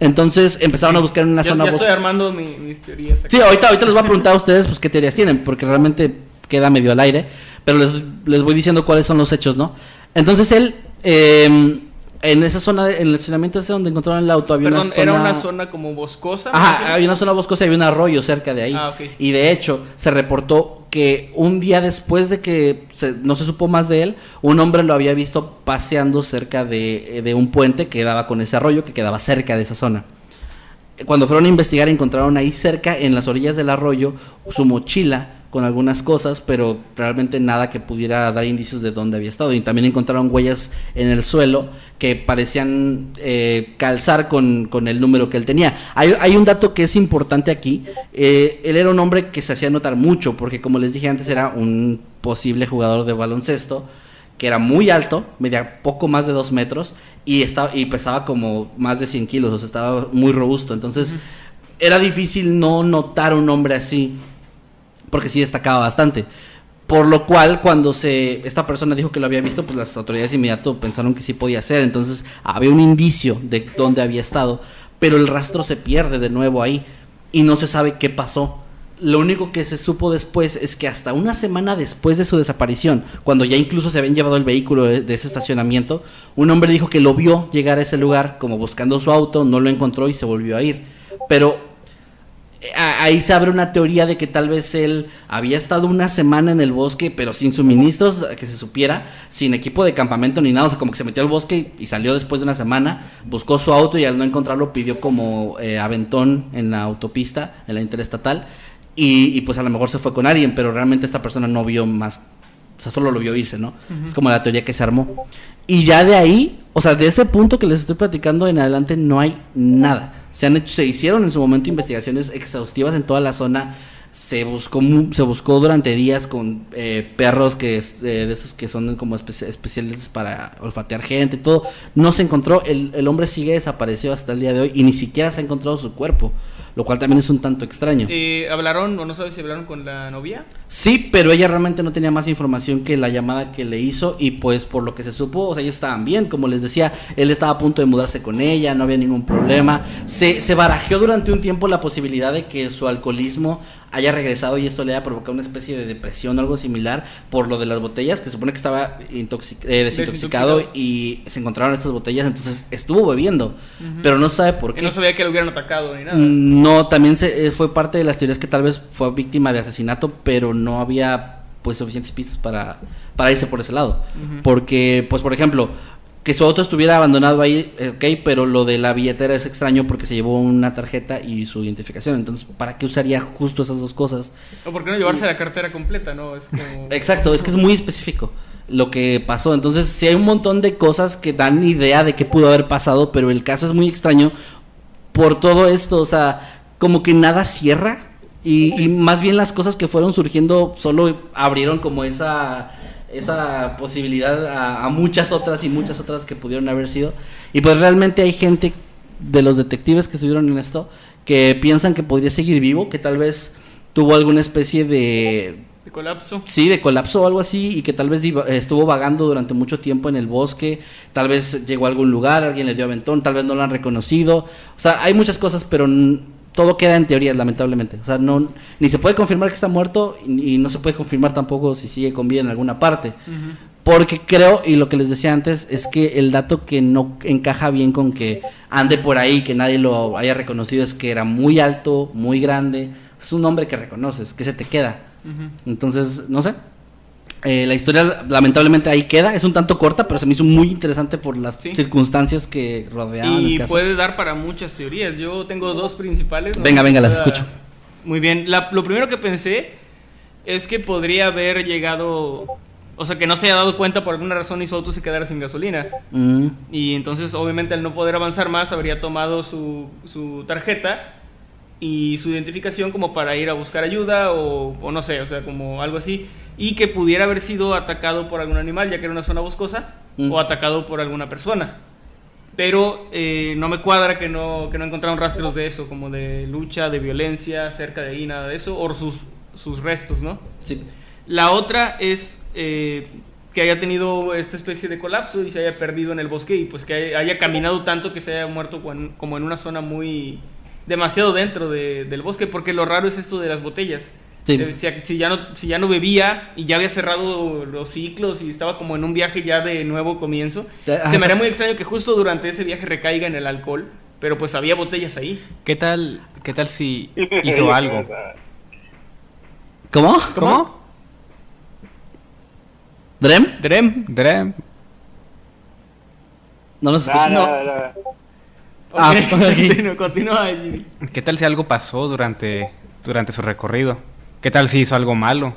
Entonces empezaron a buscar en una Ya, zona ya estoy boscosa. armando mi- mis teorías. aquí. Sí, ahorita, ahorita les voy a preguntar a ustedes pues qué teorías tienen, porque realmente queda medio al aire, pero les, les voy diciendo cuáles son los hechos, ¿no? Entonces él, eh, en esa zona, de- en el estacionamiento ese donde encontraron el auto, había Perdón, una zona... era una zona como boscosa. Ajá, había una zona boscosa y había un arroyo cerca de ahí. Ah, ok. Y de hecho, se reportó que un día después de que se- no se supo más de él, un hombre lo había visto paseando cerca de, de un puente que daba con ese arroyo que quedaba cerca de esa zona. Cuando fueron a investigar encontraron ahí cerca, en las orillas del arroyo, su mochila con algunas cosas, pero realmente nada que pudiera dar indicios de dónde había estado. Y también encontraron huellas en el suelo que parecían eh, calzar con, con el número que él tenía. Hay, hay un dato que es importante aquí. Eh, él era un hombre que se hacía notar mucho, porque como les dije antes, era un posible jugador de baloncesto que era muy alto, medía poco más de dos metros y, estaba, y pesaba como más de 100 kilos, o sea, estaba muy robusto. Entonces, era difícil no notar un hombre así, porque sí destacaba bastante. Por lo cual, cuando se esta persona dijo que lo había visto, pues las autoridades inmediato pensaron que sí podía ser. Entonces, había un indicio de dónde había estado, pero el rastro se pierde de nuevo ahí y no se sabe qué pasó. Lo único que se supo después es que hasta una semana después de su desaparición, cuando ya incluso se habían llevado el vehículo de, de ese estacionamiento, un hombre dijo que lo vio llegar a ese lugar como buscando su auto, no lo encontró y se volvió a ir. Pero ahí se abre una teoría de que tal vez él había estado una semana en el bosque, pero sin suministros, que se supiera, sin equipo de campamento ni nada, o sea, como que se metió al bosque y salió después de una semana, buscó su auto y al no encontrarlo pidió como eh, aventón en la autopista, en la interestatal, y, y pues a lo mejor se fue con alguien, pero realmente esta persona no vio más, o sea, solo lo vio irse, ¿no? Es como la teoría que se armó. Y ya de ahí, o sea, de ese punto que les estoy platicando en adelante no hay nada. Se han hecho, se hicieron en su momento investigaciones exhaustivas en toda la zona. Se buscó, se buscó durante días con eh, perros que eh, de esos que son como espe- especiales para olfatear gente, y todo. No se encontró. El hombre sigue desaparecido hasta el día de hoy y ni siquiera se ha encontrado su cuerpo, lo cual también es un tanto extraño. Eh, ¿Hablaron o no sabes si hablaron con la novia? Sí, pero ella realmente no tenía más información que la llamada que le hizo y pues por lo que se supo, o sea, ellos estaban bien, como les decía, él estaba a punto de mudarse con ella, no había ningún problema. Se, se barajeó durante un tiempo la posibilidad de que su alcoholismo haya regresado y esto le haya provocado una especie de depresión o algo similar por lo de las botellas, que se supone que estaba eh, desintoxicado Desintoxicado. y se encontraron estas botellas, entonces estuvo bebiendo, pero no sabe por qué. no sabía que lo hubieran atacado ni nada. No, también se, eh, fue parte de las teorías que tal vez fue víctima de asesinato, pero no había pues suficientes pistas para, para irse por ese lado. Porque, pues por ejemplo, que su auto estuviera abandonado ahí, ok, pero lo de la billetera es extraño porque se llevó una tarjeta y su identificación. Entonces, ¿para qué usaría justo esas dos cosas? ¿O por qué no llevarse la cartera completa, no? Es como... Exacto, es que es muy específico lo que pasó. Entonces, sí hay un montón de cosas que dan idea de qué pudo haber pasado, pero el caso es muy extraño por todo esto. O sea, como que nada cierra y, y más bien las cosas que fueron surgiendo solo abrieron como esa esa posibilidad a, a muchas otras y muchas otras que pudieron haber sido. Y pues realmente hay gente de los detectives que estuvieron en esto que piensan que podría seguir vivo, que tal vez tuvo alguna especie de, De colapso. Sí, de colapso o algo así, y que tal vez estuvo vagando durante mucho tiempo en el bosque, tal vez llegó a algún lugar, alguien le dio aventón, tal vez no lo han reconocido. O sea, hay muchas cosas, pero todo queda en teorías, lamentablemente. O sea, no, ni se puede confirmar que está muerto, y, y no se puede confirmar tampoco si sigue con vida en alguna parte. Porque creo, y lo que les decía antes, es que el dato que no encaja bien con que ande por ahí, que nadie lo haya reconocido, es que era muy alto, muy grande. Es un hombre que reconoces, que se te queda. Entonces, no sé. Eh, la historia lamentablemente ahí queda. Es un tanto corta, pero se me hizo muy interesante por las Sí. circunstancias que rodeaban Y el caso. puede dar para muchas teorías. Yo tengo dos principales. ¿no? Venga, venga, las escucho. Muy bien. La- lo primero que pensé es que podría haber llegado. O sea, que no se haya dado cuenta por alguna razón y su auto se quedara sin gasolina. Mm, Y entonces, obviamente, al no poder avanzar más, habría tomado su, su tarjeta y su identificación como para ir a buscar ayuda o, o no sé, o sea, como algo así. Y que pudiera haber sido atacado por algún animal, ya que era una zona boscosa, Mm. o atacado por alguna persona. Pero eh, no me cuadra que no, que no encontraron rastros de eso, como de lucha, de violencia cerca de ahí, nada de eso, o sus, sus restos, ¿no? sí. La otra es, eh, que haya tenido esta especie de colapso y se haya perdido en el bosque y pues que haya caminado tanto que se haya muerto como en una zona muy demasiado dentro de- del bosque, porque lo raro es esto de las botellas. Sí. Si, si- si ya no, si ya no bebía y ya había cerrado los ciclos y estaba como en un viaje ya de nuevo comienzo, se me haría muy extraño que justo durante ese viaje recaiga en el alcohol, pero pues había botellas ahí. ¿Qué tal, qué tal si hizo algo? ¿Cómo? ¿Cómo? ¿Drem? Drem. Drem. No nos No, escucha. no, No. no. Ah, continúa, continúa. ¿Qué tal si algo pasó durante, durante su recorrido? ¿Qué tal si hizo algo malo?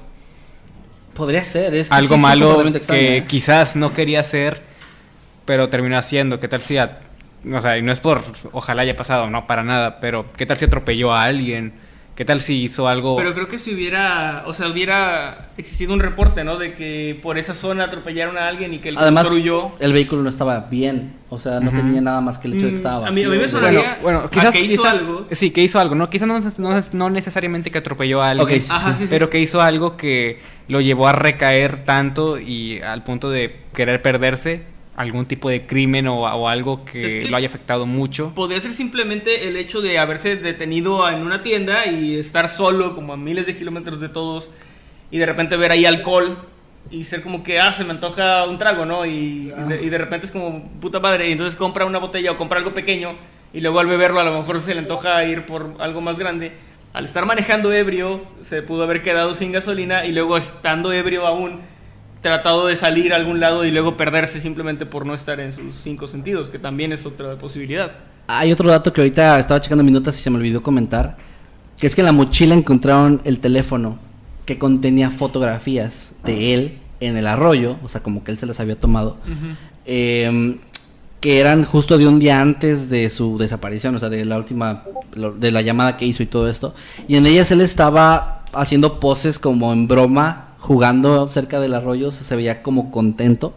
Podría ser. Es que algo malo que ¿eh? quizás no quería hacer, pero terminó haciendo. ¿Qué tal si, a- o sea, y no es por, ojalá haya pasado, no, para nada, pero ¿qué tal si atropelló a alguien? ¿Qué tal si hizo algo? Pero creo que si hubiera, o sea, hubiera existido un reporte, ¿no? De que por esa zona atropellaron a alguien y que el Además, conductor huyó. el vehículo no estaba bien. O sea, no tenía nada más que el hecho de que Mm, estaba a mí- a mí me sonaría- bueno, bueno, a quizás, que hizo quizás- algo. sí, que hizo algo, ¿no? Quizás no, no, no necesariamente que atropelló a alguien, Ok, sí, Ajá, sí, sí. pero que hizo algo que lo llevó a recaer tanto y al punto de querer perderse algún tipo de crimen o, o algo que, Es que- lo haya afectado mucho. Podría ser simplemente el hecho de haberse detenido en una tienda y estar solo, como a miles de kilómetros de todos, y de repente ver ahí alcohol y ser como que, ah, se me antoja un trago, ¿no? Y, y de, y de repente es como, puta madre, y entonces compra una botella o compra algo pequeño y luego al beberlo a lo mejor se le antoja ir por algo más grande. Al estar manejando ebrio, se pudo haber quedado sin gasolina y luego estando ebrio aún, tratado de salir a algún lado y luego perderse simplemente por no estar en sus cinco sentidos, que también es otra posibilidad. Hay otro dato que ahorita estaba checando minutos y se me olvidó comentar. Que es que en la mochila encontraron el teléfono que contenía fotografías de él en el arroyo. O sea, como que él se las había tomado. eh, que eran justo de un día antes de su desaparición, o sea, de la última, de la llamada que hizo y todo esto. Y en ellas él estaba haciendo poses como en broma, jugando cerca del arroyo, se veía como contento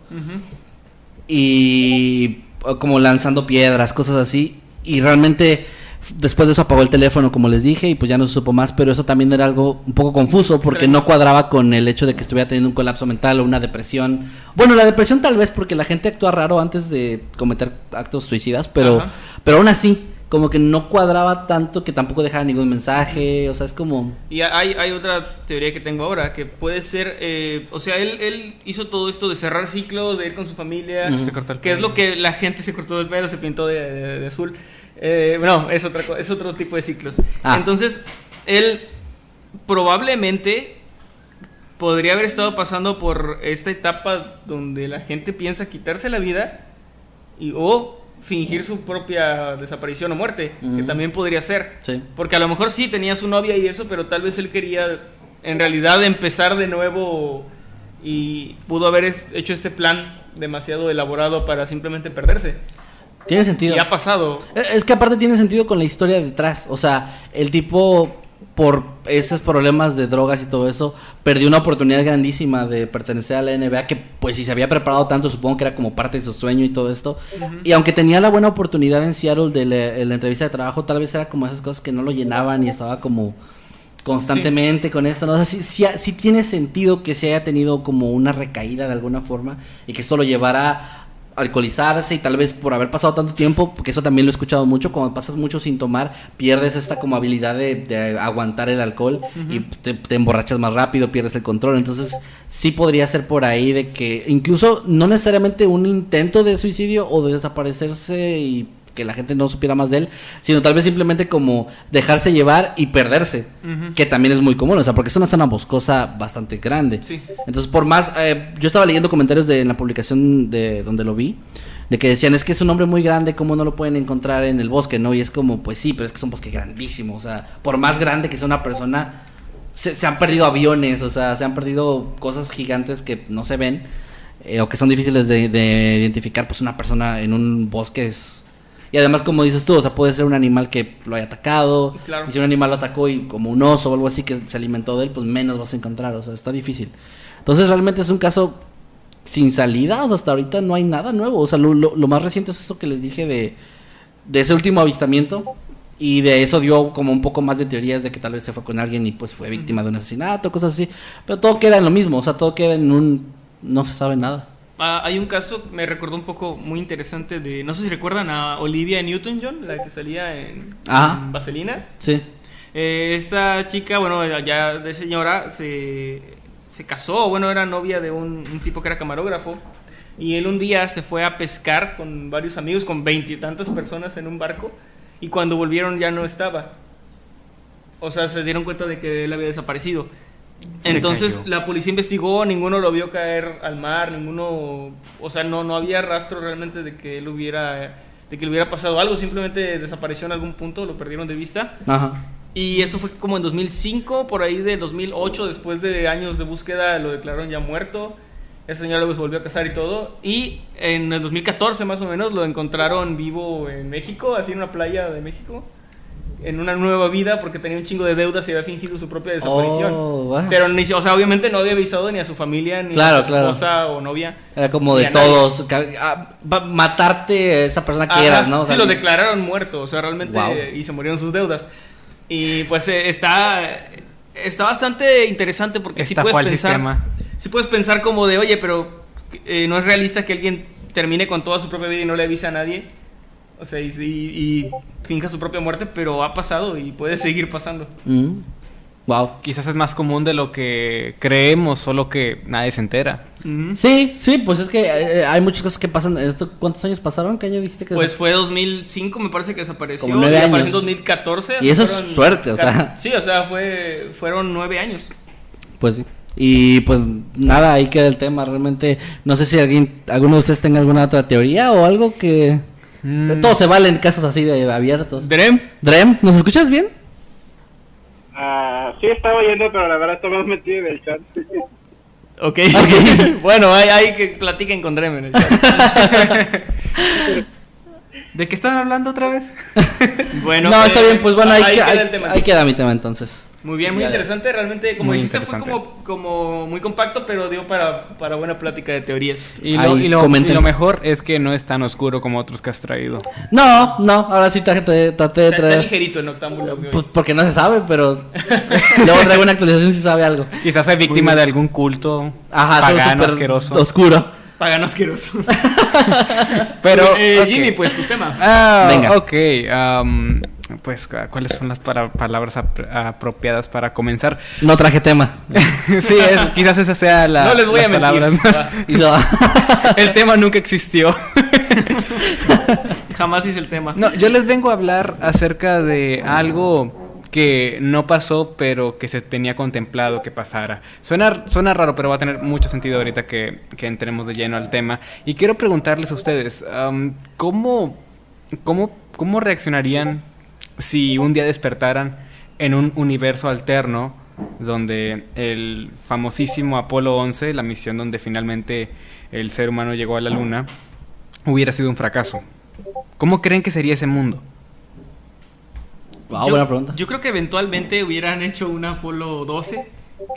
y como lanzando piedras, cosas así. Y realmente después de eso apagó el teléfono, como les dije, y pues ya no se supo más, pero eso también era algo un poco confuso porque no cuadraba con el hecho de que estuviera teniendo un colapso mental o una depresión. Bueno, la depresión tal vez porque la gente actúa raro antes de cometer actos suicidas, pero, Ajá. pero aún así, como que no cuadraba tanto que tampoco dejara ningún mensaje, o sea, es como... Y hay, hay otra teoría que tengo ahora, que puede ser, eh, o sea, él, él hizo todo esto de cerrar ciclos, de ir con su familia, Ujú. Se cortó el que es lo que la gente se cortó el pelo, se pintó de, de- de azul. Eh, no, es, otra, es otro tipo de ciclos. Ah. Entonces, él probablemente podría haber estado pasando por esta etapa donde la gente piensa quitarse la vida y, o fingir su propia desaparición o muerte, que también podría ser. Sí. Porque a lo mejor sí tenía su novia y eso, pero tal vez él quería en realidad empezar de nuevo y pudo haber hecho este plan demasiado elaborado para simplemente perderse. Tiene sentido. Y ha pasado. Es que aparte tiene sentido con la historia detrás. O sea, el tipo, por esos problemas de drogas y todo eso, perdió una oportunidad grandísima de pertenecer a la NBA. Que, pues, si se había preparado tanto, supongo que era como parte de su sueño y todo esto. Y aunque tenía la buena oportunidad en Seattle de la, en la entrevista de trabajo, tal vez era como esas cosas que no lo llenaban y estaba como constantemente con esto, ¿no? O sea, sí, sí- sí tiene sentido que se haya tenido como una recaída de alguna forma y que esto lo llevara a alcoholizarse y tal vez por haber pasado tanto tiempo, porque eso también lo he escuchado mucho, cuando pasas mucho sin tomar, pierdes esta como habilidad de, de aguantar el alcohol y te, te emborrachas más rápido, pierdes el control, entonces sí podría ser por ahí de que incluso no necesariamente un intento de suicidio o de desaparecerse y que la gente no supiera más de él, sino tal vez simplemente como dejarse llevar y perderse, que también es muy común, o sea, porque es una zona boscosa bastante grande. Sí. Entonces, por más, eh, yo estaba leyendo comentarios de en la publicación de donde lo vi, de que decían, es que es un hombre muy grande, ¿cómo no lo pueden encontrar en el bosque? ¿No? Y es como, pues sí, pero es que es un bosque grandísimo, o sea, por más grande que sea una persona, se, se han perdido aviones, o sea, se han perdido cosas gigantes que no se ven, eh, o que son difíciles de, de identificar, pues una persona en un bosque es... Y además, como dices tú, o sea, puede ser un animal que lo haya atacado. Claro. Y si un animal lo atacó y como un oso o algo así que se alimentó de él, pues menos vas a encontrar. O sea, está difícil. Entonces, realmente es un caso sin salida. O sea, hasta ahorita no hay nada nuevo. O sea, lo, lo- lo más reciente es eso que les dije de, de ese último avistamiento. Y de eso dio como un poco más de teorías de que tal vez se fue con alguien y pues fue víctima de un asesinato, cosas así. Pero todo queda en lo mismo. O sea, todo queda en un no se sabe nada. Ah, hay un caso, me recordó un poco muy interesante de, no sé si recuerdan a Olivia Newton-John, la que salía en, en Vaselina. Sí. Eh, esta chica, bueno, ya de señora, se, se casó, bueno, era novia de un, un tipo que era camarógrafo. Y él un día se fue a pescar con varios amigos, con veintitantas personas en un barco. Y cuando volvieron ya no estaba. O sea, se dieron cuenta de que él había desaparecido. Entonces la policía investigó, ninguno lo vio caer al mar, ninguno, o sea, no, no había rastro realmente de que él hubiera, de que le hubiera pasado algo, simplemente desapareció en algún punto, lo perdieron de vista. Ajá. Y esto fue como en 2005, por ahí de 2008, después de años de búsqueda, lo declararon ya muerto. Ese señor luego se volvió a casar y todo. Y en el 2014 más o menos lo encontraron vivo en México, así en una playa de México. En una nueva vida porque tenía un chingo de deudas y había fingido su propia desaparición. Oh, wow. Pero ni, si- o sea, obviamente no había avisado ni a su familia, ni Claro, a su claro. esposa o novia. Era como de a todos. ah, va- matarte a esa persona que Ajá, eras, ¿no? O sí, lo declararon muerto, o sea, realmente, Wow. y se murieron sus deudas. Y pues eh, está, está bastante interesante porque sí Estafó puedes pensar, sistema. sí puedes pensar como de, oye, pero eh, no es realista que alguien termine con toda su propia vida y no le avise a nadie. O sea, y, y- y finja su propia muerte, pero ha pasado y puede seguir pasando. Mm. Wow. Quizás es más común de lo que creemos, solo que nadie se entera. Sí, sí, pues es que eh, hay muchas cosas que pasan. ¿Esto, ¿Cuántos años pasaron? ¿Qué año dijiste que Pues fue 2005, me parece que desapareció. Como nueve y apareció años. en 2014. Y eso es suerte, o sea. Sí, o sea, fue, fueron nueve años. Pues sí. Y pues nada, ahí queda el tema. Realmente, no sé si alguien, alguno de ustedes tenga alguna otra teoría o algo que. Mm. Todo se vale en casos así de abiertos. Drem. Drem, ¿nos escuchas bien? Ah, sí estaba oyendo, pero la verdad estaba metido en el chat. Ok. bueno, hay, hay que platiquen con Drem en el chat. ¿De qué estaban hablando otra vez? bueno, no, eh, está bien, pues bueno, ahí, que- queda ahí- el tema. ahí queda mi tema entonces. Muy bien, muy interesante. Realmente, como Muy dijiste, fue como, como muy compacto, pero dio para, para buena plática de teorías. Y lo, Ahí, y, lo, comenten. y lo mejor es que no es tan oscuro como otros que has traído. No, no, ahora sí traté, traté de Está, está traer. ligerito el octámbulo. Pues porque no se sabe, pero luego traigo una actualización si sabe algo. Quizás fue víctima de algún culto Ajá, pagano asqueroso. Oscuro. Pagano asqueroso. Pero, Eh. Jimmy, pues tu tema. Ah, Venga. ok. am, pues, ¿cu- ¿cuáles son las para- palabras ap- apropiadas para comenzar? No traje tema. sí, es- quizás esa sea la. No les voy a las mentir. palabras más-. Y so- El tema nunca existió. Jamás hice el tema. No, yo les vengo a hablar acerca de algo que no pasó, pero que se tenía contemplado que pasara. Suena, suena raro, pero va a tener mucho sentido ahorita que, que entremos de lleno al tema. Y quiero preguntarles a ustedes, ¿cómo, cómo, ¿cómo reaccionarían si un día despertaran en un universo alterno donde el famosísimo Apolo 11, la misión donde finalmente el ser humano llegó a la Luna, hubiera sido un fracaso? ¿Cómo creen que sería ese mundo? Wow, yo, buena pregunta. Yo creo que eventualmente hubieran hecho un Apolo 12,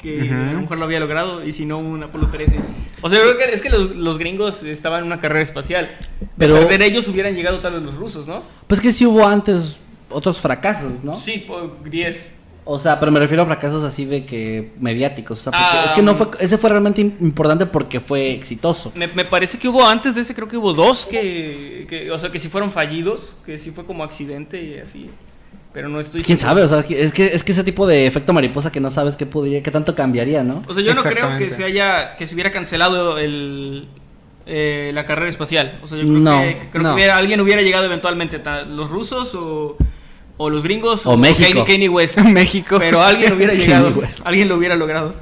que a lo mejor lo había logrado, y si no, un Apolo 13. O sea, yo creo que es que los, los gringos estaban en una carrera espacial. Pero- perder ellos hubieran llegado tal vez los rusos, ¿no? Pues que sí hubo antes otros fracasos, ¿no? Sí, por 10. O sea, pero me refiero a fracasos así de que mediáticos. O sea, porque Ah, es que no fue, ese fue realmente im- importante porque fue exitoso. Me, me parece que hubo antes de ese, creo que hubo dos que, que, o sea, que sí fueron fallidos, que sí fue como accidente y así. Pero no estoy ¿Quién seguro. sabe? O sea, es que, es que ese tipo de efecto mariposa que no sabes qué podría, qué tanto cambiaría, ¿no? O sea, yo no creo que se haya, que se hubiera cancelado el, eh, la carrera espacial. O sea, yo creo No, que, creo no. que hubiera- alguien hubiera llegado eventualmente, los rusos o, o los gringos O México. Kanye, West. México. Pero alguien hubiera llegado, alguien lo hubiera logrado.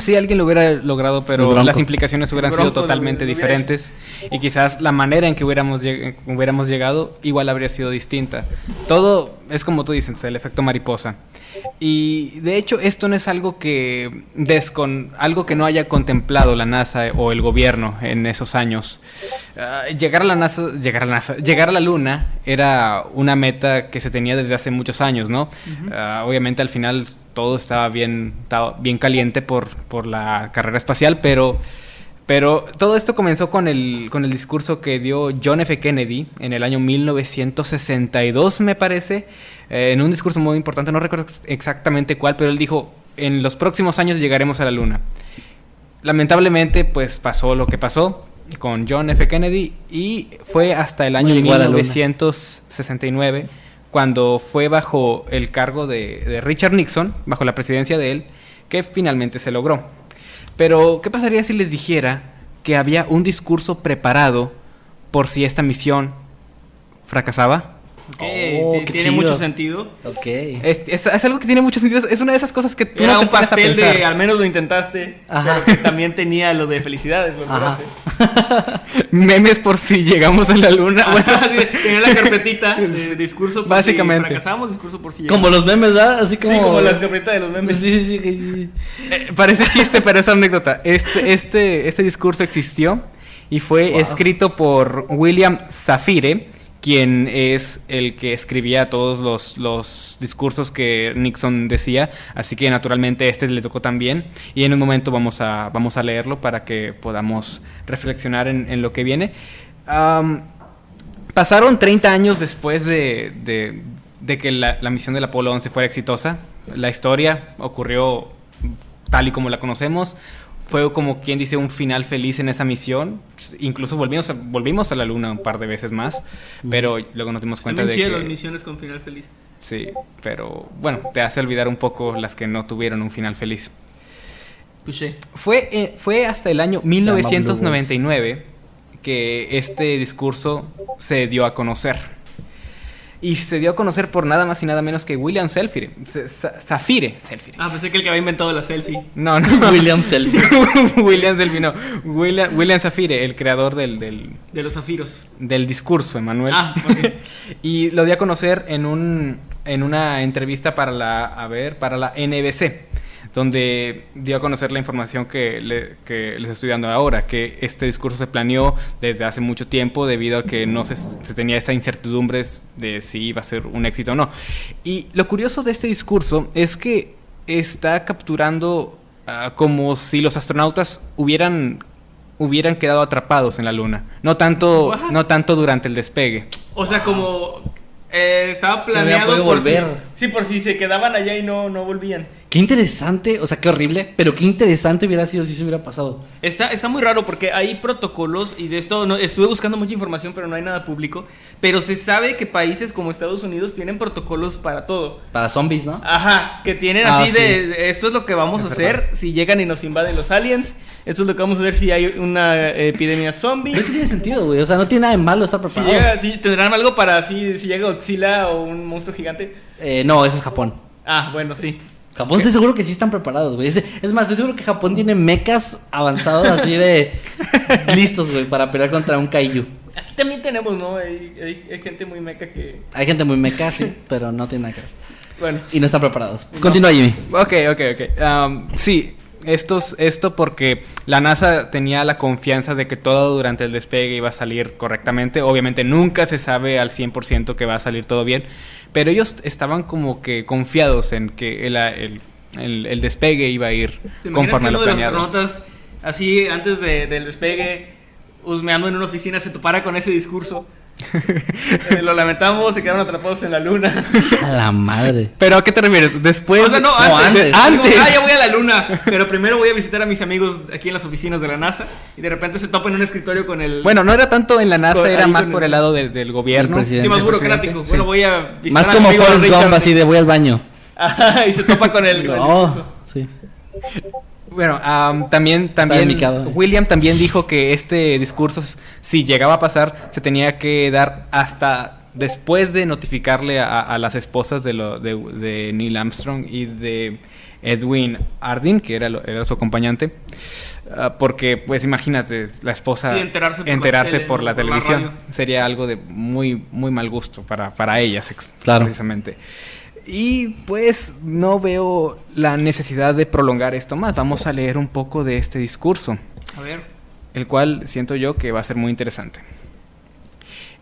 Sí, alguien lo hubiera logrado, pero las implicaciones hubieran sido lo totalmente lo diferentes y quizás la manera en que hubiéramos, lleg- hubiéramos llegado igual habría sido distinta. Todo es como tú dices, el efecto mariposa. Y de hecho esto no es algo que descon algo que no haya contemplado la NASA o el gobierno en esos años. Ah, llegar a la NASA, llegar a la NASA, llegar a la Luna era una meta que se tenía desde hace muchos años, ¿no? Ah, obviamente al final todo estaba bien, estaba bien caliente por, por la carrera espacial, pero pero todo esto comenzó con el, con el discurso que dio John F. Kennedy en el año 1962, me parece, eh, en un discurso muy importante, no recuerdo ex- exactamente cuál, pero él dijo, en los próximos años llegaremos a la Luna. lamentablemente, pues pasó lo que pasó con John F. Kennedy y fue hasta el año llegó a la luna. 1969 cuando fue bajo el cargo de, de Richard Nixon, bajo la presidencia de él, que finalmente se logró. Pero, ¿qué pasaría si les dijera que había un discurso preparado por si esta misión fracasaba? Oh, tiene chido. mucho sentido. Ok. Es, es- es algo que tiene mucho sentido. Es una de esas cosas que tú Era no te un pastel de al menos lo intentaste, Ajá. pero que también tenía lo de felicidades. lo Ajá. lograste. Memes por si llegamos a la luna. Bueno, sí, tenía la carpetita de discurso por Básicamente. si fracasamos, discurso por si Como llegamos. los memes, ¿verdad? Así como. Sí, como la carpeta de los memes. Sí, sí, sí, sí, sí. Eh, parece chiste, pero es anécdota. Este, este, este discurso existió y fue Wow. escrito por William Zafire, quien es el que escribía todos los, discursos que Nixon decía. Así que naturalmente este le tocó también. Y en un momento vamos a, vamos leerlo para que podamos reflexionar en, en lo que viene. Pasaron 30 años después de, de- de que la, la misión del Apolo 11 fuera exitosa. La historia ocurrió tal y como la conocemos. Fue como quien dice un final feliz en esa misión. Incluso volvimos a, volvimos a la luna un par de veces más. Pero luego nos dimos cuenta También de chidas que... las misiones con final feliz. Sí, pero bueno, te hace olvidar un poco las que no tuvieron un final feliz. Touché. Fue, eh, fue hasta el año llama Blue 1999 que este discurso se dio a conocer. Y se dio a conocer por nada más y nada menos que William Selfire. Se- Sa- Zafire. Selfire. Ah, pensé que el que había inventado la selfie. No, no. William Selfie. William Selfie, no. William, William Zafire, el creador del, del, De los zafiros. del discurso, Emanuel. Ah, ok. y lo dio a conocer en un en una entrevista para la a ver para la NBC donde dio a conocer la información que, le- que les estoy dando ahora, que este discurso se planeó desde hace mucho tiempo debido a que no se, se tenía esa incertidumbre de si iba a ser un éxito o no. Y lo curioso de este discurso es que está capturando ah, como si los astronautas hubieran hubieran quedado atrapados en la luna, no tanto What? no tanto durante el despegue. O sea, como eh, estaba Se había planeado podido por si, volver. sí, por si se quedaban allá y no, no volvían. Qué interesante, o sea, qué horrible, pero qué interesante hubiera sido si eso hubiera pasado. Está, está muy raro porque hay protocolos y de esto no, estuve buscando mucha información pero no hay nada público. Pero se sabe que países como Estados Unidos tienen protocolos para todo. Para zombies, ¿no? Ajá, que tienen Ah, así sí. de, esto es lo que vamos Es a hacer verdad. si llegan y nos invaden los aliens. Esto es lo que vamos a hacer si hay una epidemia zombie. No tiene sentido, güey. O sea, no tiene nada de malo estar Si preparado. llega, si tendrán algo para si, si llega Godzilla o un monstruo gigante. Eh, no, eso es Japón. Ah, bueno, sí. Japón estoy seguro que sí están preparados, güey. Es, es más, estoy seguro que Japón tiene mechas avanzados así de listos, güey, para pelear contra un kaiju. Aquí también tenemos, ¿no? Hay, hay- hay gente muy meca que... Hay gente muy meca, sí, pero no tiene nada que ver. Bueno, Y no están preparados. Continúa, Jimmy. Ok, ok, ok. Um, sí, estos, esto porque la NASA tenía la confianza de que todo durante el despegue iba a salir correctamente. Obviamente nunca se sabe al 100% que va a salir todo bien, pero ellos estaban como que confiados en que el, el- el- el despegue iba a ir ¿te conforme que lo uno de los planeado. así antes de- del despegue, husmeando en una oficina, se topara con ese discurso? Eh, lo lamentamos, se quedaron atrapados en la luna. A la madre. ¿Pero a qué te refieres? Después... o sea, no, no, antes. antes. Digo, ah, ya voy a la luna. Pero primero voy a visitar a mis amigos aquí en las oficinas de la NASA. Y de repente se topa en un escritorio con el. Bueno, no era tanto en la NASA, Con- era más por el- el lado del- del gobierno. Sí, más burocrático. Sí. Bueno, voy a visitar Más a como Forrest. Gump, así de voy al baño. Ajá, y se topa con el. sí. Bueno, am, también, también cava. William también dijo que este discurso, si llegaba a pasar, se tenía que dar hasta después de notificarle a, a las esposas de, lo, de, de Neil Armstrong y de Edwin Ardin, que era, lo- era su acompañante, ah, porque pues imagínate, la esposa Sí, enterarse por la enterarse tele, por la por la televisión sería algo de muy, muy mal gusto para, para ellas, Claro. precisamente. Y pues no veo la necesidad de prolongar esto más. Vamos a leer un poco de este discurso, A ver. el cual siento yo que va a ser muy interesante.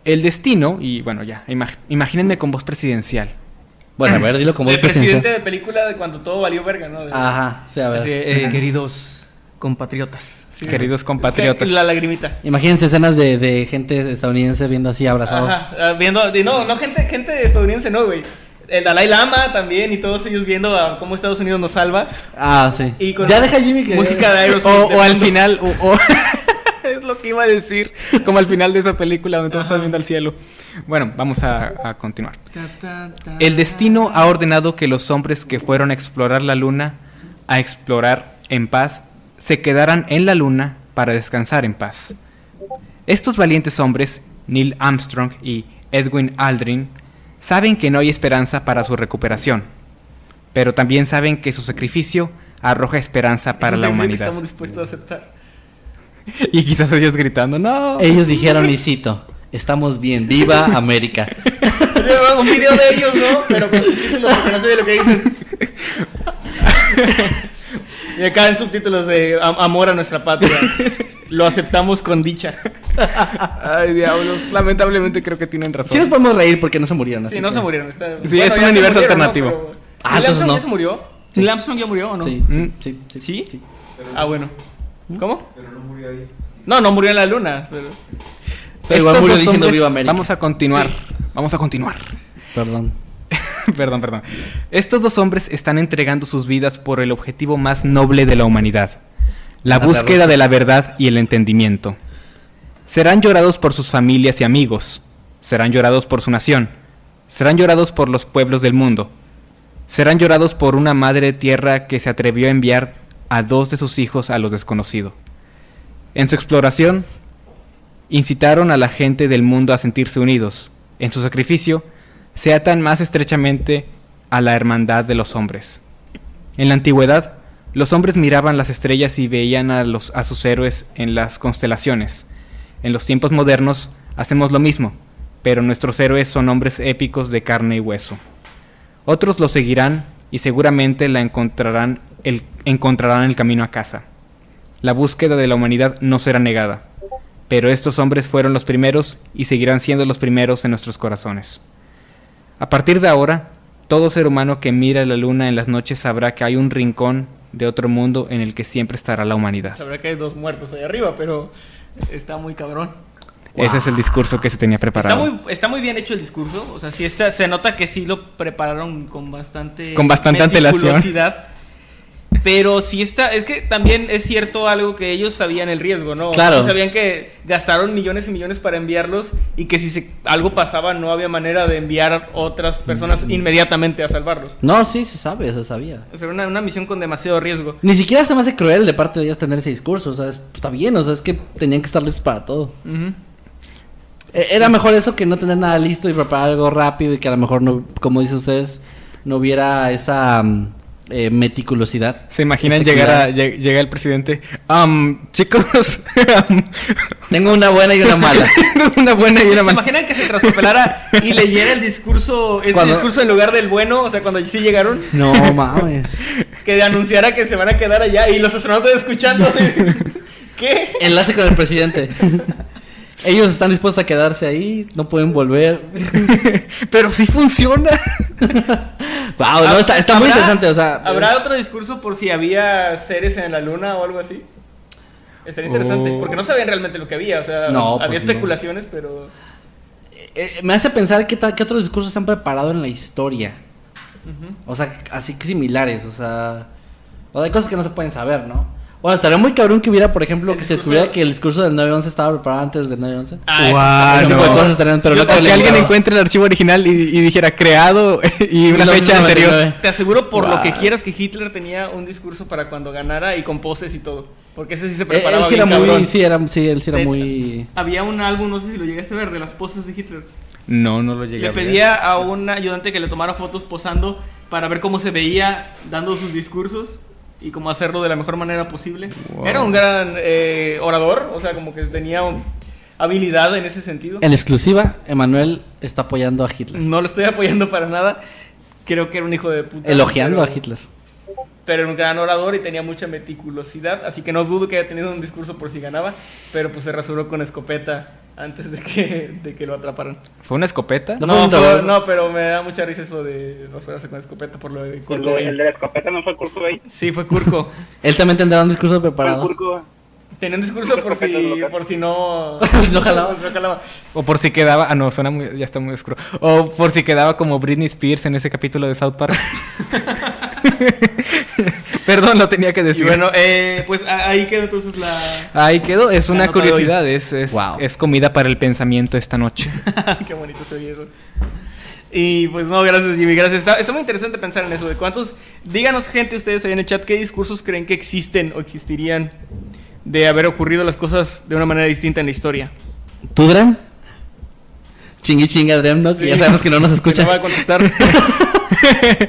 El destino, y bueno, ya, imag- imagínense con voz presidencial. Bueno, a ver, dilo como El es presidencial. presidente de película de cuando todo valió verga, ¿no? De- Ajá, sí, a ver. Así, eh, queridos compatriotas. Sí. Queridos compatriotas. La lagrimita. Imagínense escenas de, de gente estadounidense viendo así abrazados. Ajá, ah, viendo, no, no, gente, gente estadounidense, no, güey. El Dalai Lama también y todos ellos viendo a cómo Estados Unidos nos salva. Ah, sí. Y con ya deja Jimmy que... música de Aerosmith. O, al final, o- o- es lo que iba a decir, como al final de esa película donde todos están viendo al cielo. Bueno, vamos a, a continuar. El destino ha ordenado que los hombres que fueron a explorar la luna, a explorar en paz, se quedaran en la luna para descansar en paz. Estos valientes hombres, Neil Armstrong y Edwin Aldrin, saben que no hay esperanza para su recuperación, pero también saben que su sacrificio arroja esperanza para la que humanidad. Estamos dispuestos a aceptar. Y quizás ellos gritando, no. Ellos dijeron, y cito, estamos bien, viva América. Un video de ellos, ¿no? Pero con subtítulos porque no sé de lo que dicen. Y acá en subtítulos de am- amor a nuestra patria. Lo aceptamos con dicha. Ay, diablos. Lamentablemente creo que tienen razón. Sí nos podemos reír porque no se murieron. así Sí, no que- se murieron. está- Sí, es un ya se universo murieron, ¿no? alternativo. Pero- Ah, ¿Neil entonces Armstrong no. ya se murió? Sí. ¿Neil Armstrong ya murió o no? Sí, sí, Mm. sí, sí. ¿Sí? sí. Ah, bueno. ¿Cómo? Pero no murió ahí. No, no murió en la luna. Pero... Pero igual murió diciendo hombres- viva América. Vamos a continuar. Vamos a continuar. Perdón. perdón, perdón. Estos dos hombres están entregando sus vidas por el objetivo más noble de la humanidad. La búsqueda de la verdad y el entendimiento. Serán llorados por sus familias y amigos. Serán llorados por su nación. Serán llorados por los pueblos del mundo. Serán llorados por una madre tierra que se atrevió a enviar a dos de sus hijos a lo desconocido. En su exploración, incitaron a la gente del mundo a sentirse unidos. En su sacrificio, se atan más estrechamente a la hermandad de los hombres. En la antigüedad, los hombres miraban las estrellas y veían a, los, a sus héroes en las constelaciones. En los tiempos modernos hacemos lo mismo, pero nuestros héroes son hombres épicos de carne y hueso. Otros lo seguirán y seguramente la encontrarán el, encontrarán el camino a casa. La búsqueda de la humanidad no será negada, pero estos hombres fueron los primeros y seguirán siendo los primeros en nuestros corazones. A partir de ahora, todo ser humano que mira la luna en las noches sabrá que hay un rincón de otro mundo en el que siempre estará la humanidad. Sabrá que hay dos muertos ahí arriba, pero está muy cabrón. Ese es el discurso que se tenía Está preparado. muy, está muy bien hecho el discurso. O sea, sí está, se nota que sí lo prepararon con bastante. Con bastante antelación. Pero sí está. Es que también es cierto algo que ellos sabían el riesgo, ¿no? Claro. Ellos sabían que gastaron millones y millones para enviarlos y que si se- algo pasaba no había manera de enviar otras personas inmediatamente a salvarlos. No, sí, se sabe, se sabía. O sea, era una, una misión con demasiado riesgo. Ni siquiera se me hace cruel de parte de ellos tener ese discurso. O sea, es- está bien, o sea, es que tenían que estar listos para todo. Eh, Era mejor eso que no tener nada listo y preparar algo rápido y que a lo mejor no, como dicen ustedes, no hubiera esa mm, eh, meticulosidad. ¿Se imaginan llegar a, lleg- llega el presidente? "Am, chicos, Tengo una buena y una mala. una buena y una ¿Se mala. imaginan que se traspapelara y leyera el discurso, este Cuando- discurso en lugar del bueno? O sea, cuando sí llegaron. No mames. que anunciara que se van a quedar allá y los astronautas escuchando. ¿Qué? Enlace con el presidente. Ellos están dispuestos a quedarse ahí, no pueden volver. Pero sí funciona. wow, no, está, está muy ¿Habrá- interesante, o sea. ¿Habrá otro discurso por si había seres en la luna o algo así? Estaría interesante, Oh. porque no sabían realmente lo que había, o sea, No, había pues no. especulaciones, pero... eh, me hace pensar qué, tal, qué otros discursos se han preparado en la historia. O sea, así que similares, o sea. O hay cosas que no se pueden saber, ¿no? Bueno, estaría muy cabrón que hubiera, por ejemplo, El que se descubriera que el discurso del 9-11 estaba preparado antes del 9-11. Ah, tipo de no. cosas estarían, pero no que alguien encuentre el archivo original y, y dijera creado y una fecha anterior. 1999. Te aseguro por lo que quieras que Hitler tenía un discurso para cuando ganara y con poses y todo. Porque ese sí se Eh, preparaba él sí era bien muy, cabrón. sí, era, sí, él sí era muy... Había un álbum, no sé si lo llegaste a ver, de las poses de Hitler. No, no lo llegué Le a ver. pedía a un ayudante que le tomara fotos posando para ver cómo se veía dando sus discursos y cómo hacerlo de la mejor manera posible. Wow. Era un gran eh, orador, o sea, como que tenía un- habilidad en ese sentido. En exclusiva, Emanuel está apoyando a Hitler. No lo estoy apoyando para nada. Creo que era un hijo de puta. Elogiando pero- a Hitler. Pero era un gran orador y tenía mucha meticulosidad, así que no dudo que haya tenido un discurso por si ganaba, pero pues se rasuró con escopeta antes de que, de que lo atraparan. ¿Fue una escopeta? No No, fue no, pero me da mucha risa eso de rasurarse con escopeta por lo de Kurt El de, Cobain. el de la escopeta no fue Kurt Cobain. Sí, fue Kurko. Él también tendrá un discurso preparado. Tenía un discurso por si, por si no... No jalaba. no jalaba. O por si quedaba. Ah, no, suena muy. Ya está muy oscuro. O por si quedaba como Britney Spears en ese capítulo de South Park. Perdón, lo tenía que Y decir. bueno, eh, pues ahí quedó entonces la... Ahí quedó. Es una curiosidad. Es, es, Wow. es comida para el pensamiento esta noche. Qué bonito se oye eso. Y pues no, gracias Jimmy, gracias. Está, está muy interesante pensar en eso. De cuántos, díganos gente ustedes ahí en el chat, ¿qué discursos creen que existen o existirían de haber ocurrido las cosas de una manera distinta en la historia? ¿Tú, Drem? Chingui chinga, Drem, ¿no? Que ya sabemos que no nos escucha. no va a contestar.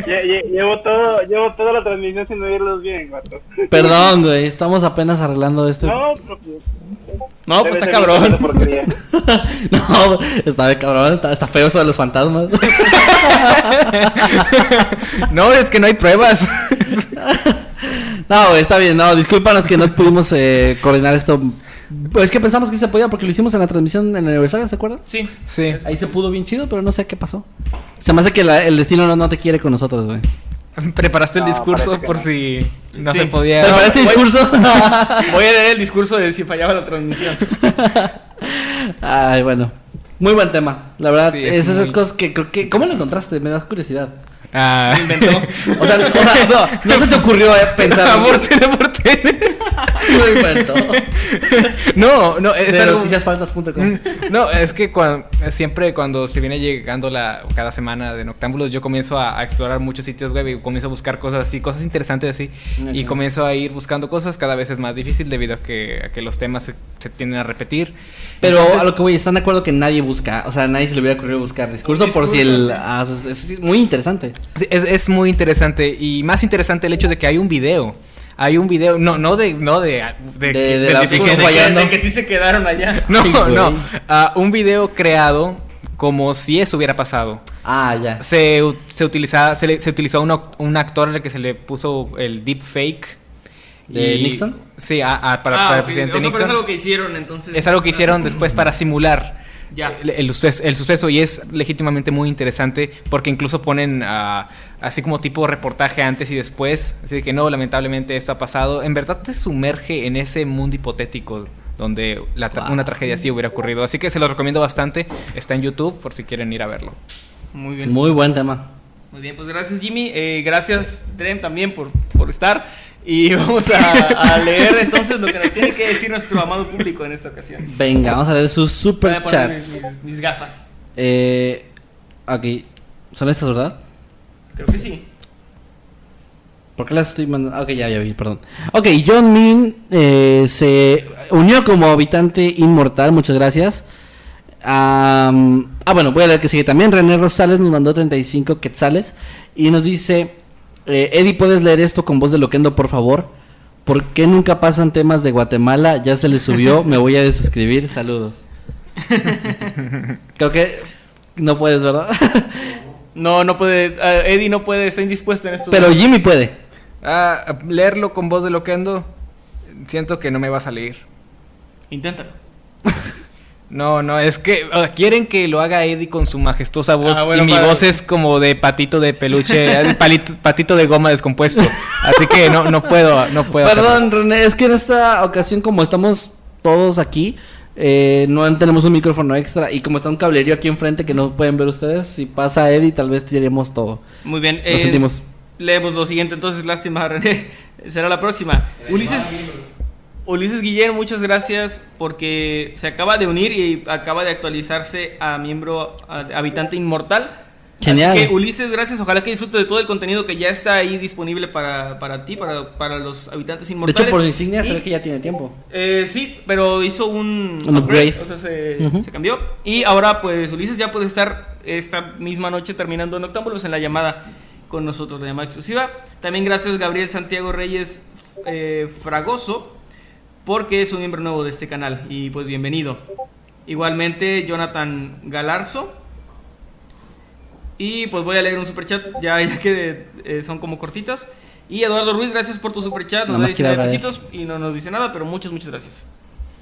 Lle- lle- Llevo todo, llevo toda la transmisión sin oírlos bien, vato. Perdón, güey. Estamos apenas arreglando este. No, pero pues, No, pues está cabrón. no, está de cabrón. Está, está feo eso de los fantasmas. no, es que no hay pruebas. no, está bien. No, discúlpanos que no pudimos eh, coordinar esto. Pues es que pensamos que se podía porque lo hicimos en la transmisión en el aniversario, ¿se acuerdan? Sí. sí. Ahí se pudo bien chido, pero no sé qué pasó. Se me hace que la- el destino no, no te quiere con nosotros, güey. Preparaste el No, discurso parece que por no. si no Sí. se podía. ¿Pero para este voy- discurso? Voy a leer el discurso de si fallaba la transmisión. Ay, bueno. Muy buen tema. La verdad, Sí, es es esas muy- cosas que creo que... ¿Cómo lo encontraste? Me das curiosidad. Ah. Inventó. O sea, o sea, no, no se te ocurrió eh, pensar... Por tele, por tele. Inventó. No, no, es De noticiasfalsas.com. No, es que cuan- siempre cuando se viene llegando la cada semana de Noctámbulos, yo comienzo a, a explorar muchos sitios web y comienzo a buscar cosas así, cosas interesantes así. Y comienzo a ir buscando cosas, cada vez es más difícil debido a que, a que los temas se, se tienden a repetir. Pero Entonces, a lo que voy, ¿están de acuerdo que nadie busca? O sea, a nadie se le hubiera ocurrido buscar discurso, por si el... ah, es, es- es muy interesante. sí, es, es muy interesante y más interesante el hecho de que hay un video. Hay un video, no, no de, no de, de, De- de la discurso figura De que, fallando. de que sí se quedaron allá. No, Ay, no, ah, un video creado como si eso hubiera pasado. Ah, ya. Se, se, utilizaba, se, le- se utilizó un, un actor al que se le puso el deepfake. ¿De Nixon? Sí, a- a- para, Ah, para el presidente O sea, pero Nixon. es algo que hicieron entonces. Es algo que hicieron después para simular Ya. el, el suceso, el suceso y es legítimamente muy interesante porque incluso ponen así como tipo reportaje antes y después. Así que no, lamentablemente esto ha pasado. En verdad te sumerge en ese mundo hipotético donde la tra- Wow. una tragedia así hubiera ocurrido. Así que se lo recomiendo bastante. Está en YouTube por si quieren ir a verlo. Muy bien. Muy buen tema. Muy bien, pues gracias Jimmy, eh, gracias Drem también por, por estar y vamos a, a leer entonces lo que nos tiene que decir nuestro amado público en esta ocasión. Venga, vamos a leer sus super chats. mis, mis- mis gafas, Eh, ok. ¿Son estas, verdad? Creo que sí. ¿Por qué las estoy mandando? Ok, ya, ya vi, perdón. Ok, John Min eh, se unió como habitante inmortal, muchas gracias. Ah, bueno, voy a leer que sigue también. René Rosales nos mandó 35 quetzales y nos dice: eh, Eddie, ¿puedes leer esto con voz de Loquendo, por favor? ¿Por qué nunca pasan temas de Guatemala? Ya se le subió, me voy a desuscribir. Saludos. Creo que no puedes, ¿verdad? No, no puede, ah, Eddie no puede, está indispuesto en esto. Pero Jimmy puede. Ah, leerlo con voz de loquendo, siento que no me va a salir. Inténtalo. No, no, es que ah, quieren que lo haga Eddie con su majestuosa voz Ah, bueno, y mi voz es como de patito de peluche, eh, palito- patito de goma descompuesto. Así que no, no puedo, no puedo. hacerlo. Perdón, René, es que en esta ocasión, como estamos todos aquí, eh, no tenemos un micrófono extra y como está un cablerío aquí enfrente que no pueden ver ustedes, si pasa Eddie, tal vez tiremos todo. Muy bien. Lo sentimos. Leemos lo siguiente, entonces, lástima, René. Será la próxima. Ulises, Ulises Guillén, muchas gracias porque se acaba de unir y acaba de actualizarse a miembro a- habitante inmortal. Genial. Así que Ulises, gracias. Ojalá que disfrute de todo el contenido que ya está ahí disponible para, para ti, para, para los habitantes De inmortales. hecho, por insignia se ve que ya tiene tiempo. eh, sí, pero hizo un, Un upgrade. O sea, se, cambió. Y ahora, pues, Ulises ya puede estar esta misma noche terminando Noctámbulos en la llamada con nosotros, la llamada exclusiva. También gracias, Gabriel Santiago Reyes eh, Fragoso, porque es un miembro nuevo de este canal. Y pues, bienvenido. Igualmente, Jonathan Galarzo. Y pues voy a leer un superchat, ya, ya que eh, son como cortitas. Y Eduardo Ruiz, gracias por tu superchat. Nos da más quiere 19 hablar de pesitos y no nos dice nada, pero muchas, muchas gracias.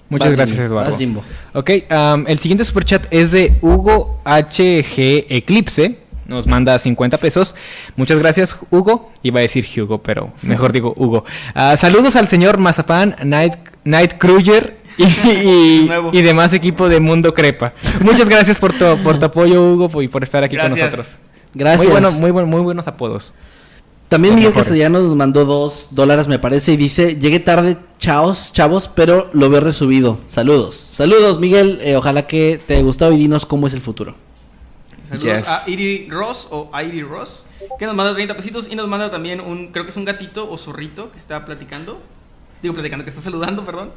Muchas Vas, gracias, Jimmy, Eduardo. vas, Jimbo. Ok, am, el siguiente superchat es de Hugo HG Eclipse. Nos manda 50 pesos. Muchas gracias, Hugo. Iba a decir Hugo, pero mejor digo Hugo. Ah, saludos al señor Mazapán Night, Night Cruiser y, y- Nuevo. y demás equipo de Mundo Crepa. Muchas gracias por tu, por tu apoyo, Hugo, y por estar aquí con nosotros. Gracias. Muy, bueno, muy, buen- muy buenos apodos. También Los Miguel mejores. Castellanos nos mandó dos dólares, me parece, y dice, llegué tarde, chavos, chavos, pero lo veo resubido. Saludos. Saludos, Miguel. eh, ojalá que te haya gustado y dinos cómo es el futuro. Saludos Yes. a Iri Ross o Iri Ross, que nos manda 30 pesitos y nos manda también un, creo que es un gatito o zorrito que está platicando. Digo, platicando, que está saludando, perdón.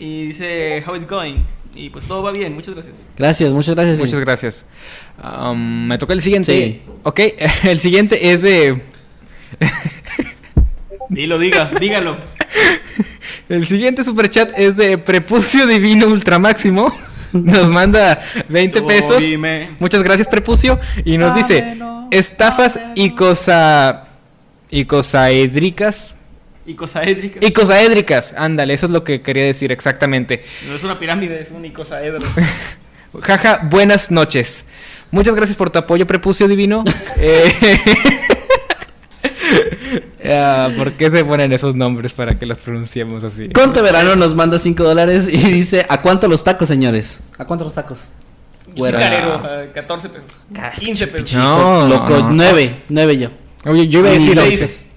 Y dice, how it's going. Y pues todo va bien, muchas gracias. Gracias, muchas gracias. sí. Muchas gracias. Um, me toca el siguiente. Sí. Ok, el siguiente es de... Dilo, diga, dígalo. El siguiente superchat es de Prepucio Divino Ultramáximo. Nos manda 20 Tú pesos. dime. Muchas gracias, Prepucio. Y nos dice: Dámelo, Estafas y cosa. Y cosaédrica. Icosaédricas. Ándale, eso es lo que quería decir exactamente. No es una pirámide, es un icosaedro. Jaja, buenas noches. Muchas gracias por tu apoyo, Prepucio Divino. Eh, ah, ¿Por qué se ponen esos nombres para que los pronunciemos así? Conte Verano nos manda 5 dólares y dice, ¿a cuánto los tacos, señores? ¿A cuánto los tacos? Yo soy carero, a 14 pesos. 15 pesos. No, Loco, no. 9, 9 yo. Oye, yo iba a decir Dieciséis. 11.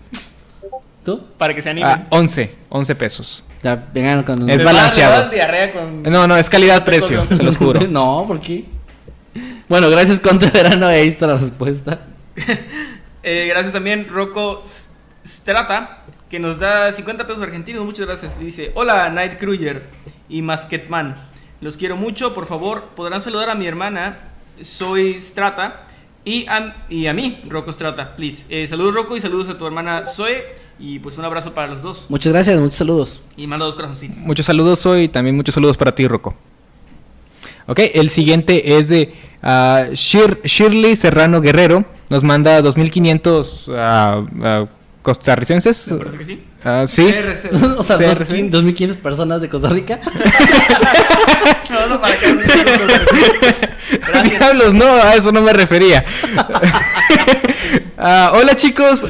¿Tú? Para que se animen. Ah, 11, 11 pesos. Ya, vengan con... Es Les va- balanceado. con- No, no, es calidad-precio, se los juro. no, ¿por qué? Bueno, gracias Conte Verano, ahí está la respuesta. Eh, gracias también Rocco Strata, que nos da 50 pesos argentinos. Muchas gracias. Dice: Hola, Night Cruiser y Masketman. Los quiero mucho. Por favor, podrán saludar a mi hermana. Soy Strata. Y a, y a mí, Rocco Strata, please. Eh, saludos, Rocco, y saludos a tu hermana Zoe. Y pues un abrazo para los dos. Muchas gracias, muchos saludos. Y manda dos corazoncitos. Muchos saludos hoy y también muchos saludos para ti, Rocco. Ok, el siguiente es de ah, Shir- Shirley Serrano Guerrero. Nos manda 2.500 ah, ah, costarricenses. Me parece que sí. Ah, sí. CRC. o sea, CRC. 2.500 2.500 personas de Costa Rica. No, no, para que- Gracias. Diablos, no, a eso no me refería. Ah, hola chicos.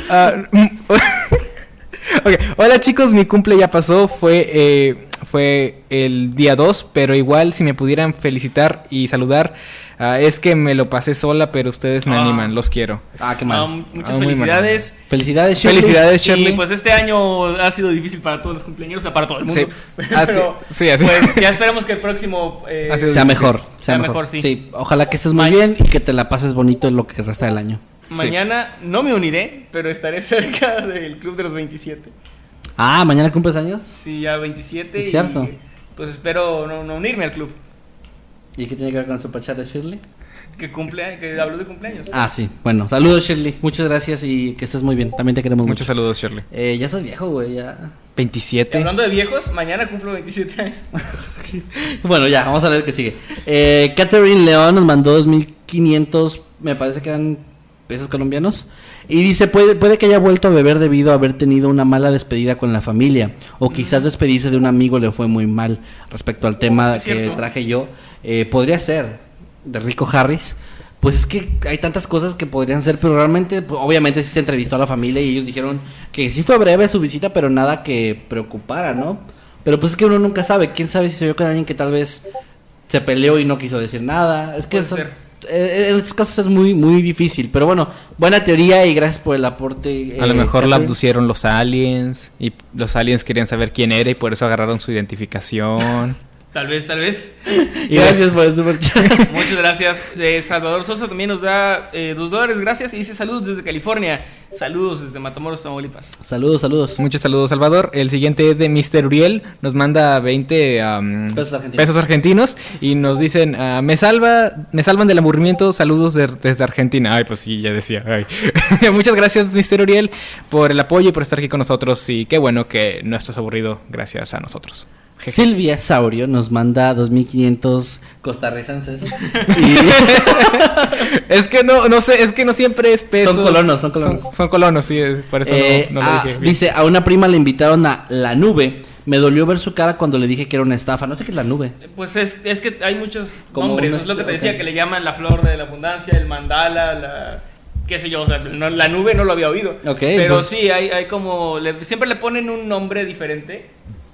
Hola chicos, mi cumple ya pasó, fue, eh, fue el día 2, pero igual si me pudieran felicitar y saludar, ah, es que me lo pasé sola, pero ustedes me Ah. animan, los quiero. Ah, qué Ah, mal. muchas Ah, muy mal. felicidades. Felicidades, Shirley. Felicidades, Shirley. Y pues este año ha sido difícil para todos los cumpleaños, o sea, para todo el mundo. Sí. Pero, sí, sí, así. Pues ya esperemos que el próximo eh, Sea difícil. mejor, sea, Sea mejor. mejor, sí. ojalá que estés muy bien y que te la pases bonito en lo que resta del año. Mañana no me uniré, pero estaré cerca del club de los 27. Ah, mañana cumples años. Sí, ya 27 Es y cierto. pues espero no, no unirme al club. ¿Y qué tiene que ver con el superchat de Shirley? Que cumple, que habló de cumpleaños. Ah, sí. Bueno, saludos, Shirley. Muchas gracias y que estés muy bien. También te queremos Muchos mucho. saludos, Shirley. Eh, ya estás viejo, güey, ya. Y 27. hablando de viejos, mañana cumplo 27 años. Bueno, ya, vamos a ver qué sigue. Eh, Catherine León nos mandó 2.500, me parece que eran pesos colombianos. Y dice, puede, puede que haya vuelto a beber debido a haber tenido una mala despedida con la familia. O quizás despedirse de un amigo le fue muy mal. Respecto al tema que traje yo, eh, podría ser de Rico Harris. Pues es que hay tantas cosas que podrían ser, pero realmente, pues, obviamente sí se entrevistó a la familia y ellos dijeron que sí fue breve su visita, pero nada que preocupara, ¿no? Pero pues es que uno nunca sabe, quién sabe si se vio con alguien que tal vez se peleó y no quiso decir nada. Es que Puede ser. Eh, en estos casos es muy muy difícil, pero bueno, buena teoría y gracias por el aporte. A lo eh, mejor la abducieron los aliens y los aliens querían saber quién era y por eso agarraron su identificación. Tal vez, tal vez. Y gracias por el super chat. Muchas gracias. Eh, Salvador Sosa también nos da eh, dos dólares, gracias. Y dice saludos desde California. Saludos desde Matamoros, Tamaulipas. saludos, saludos. Muchos saludos, Salvador. El siguiente es de Mr. Uriel. Nos manda 20 am, Pesos argentinos. pesos argentinos y nos dicen, ah, me salva, me salvan del aburrimiento. Saludos de- desde Argentina. Ay, pues sí, ya decía. ay. Muchas gracias, Mr. Uriel, por el apoyo y por estar aquí con nosotros. Y qué bueno que no estás aburrido gracias a nosotros. Jeje. Silvia Saurio nos manda 2500 costarricenses. Y- es que no, no sé, es que no siempre es pesos. Son colonos, son colonos. Son, son colonos, sí, por eso Eh, no, no lo ah, dije. bien. dice, a una prima le invitaron a La Nube. Me dolió ver su cara cuando le dije que era una estafa. No sé qué es La Nube. Pues es, es que hay muchos Como nombres. es lo que te decía, que le llaman la flor de la abundancia, el mandala, la. qué sé yo, o sea, no- la nube no lo había oído. Ok, Pero pues- sí, hay, hay como. le- siempre le ponen un nombre diferente.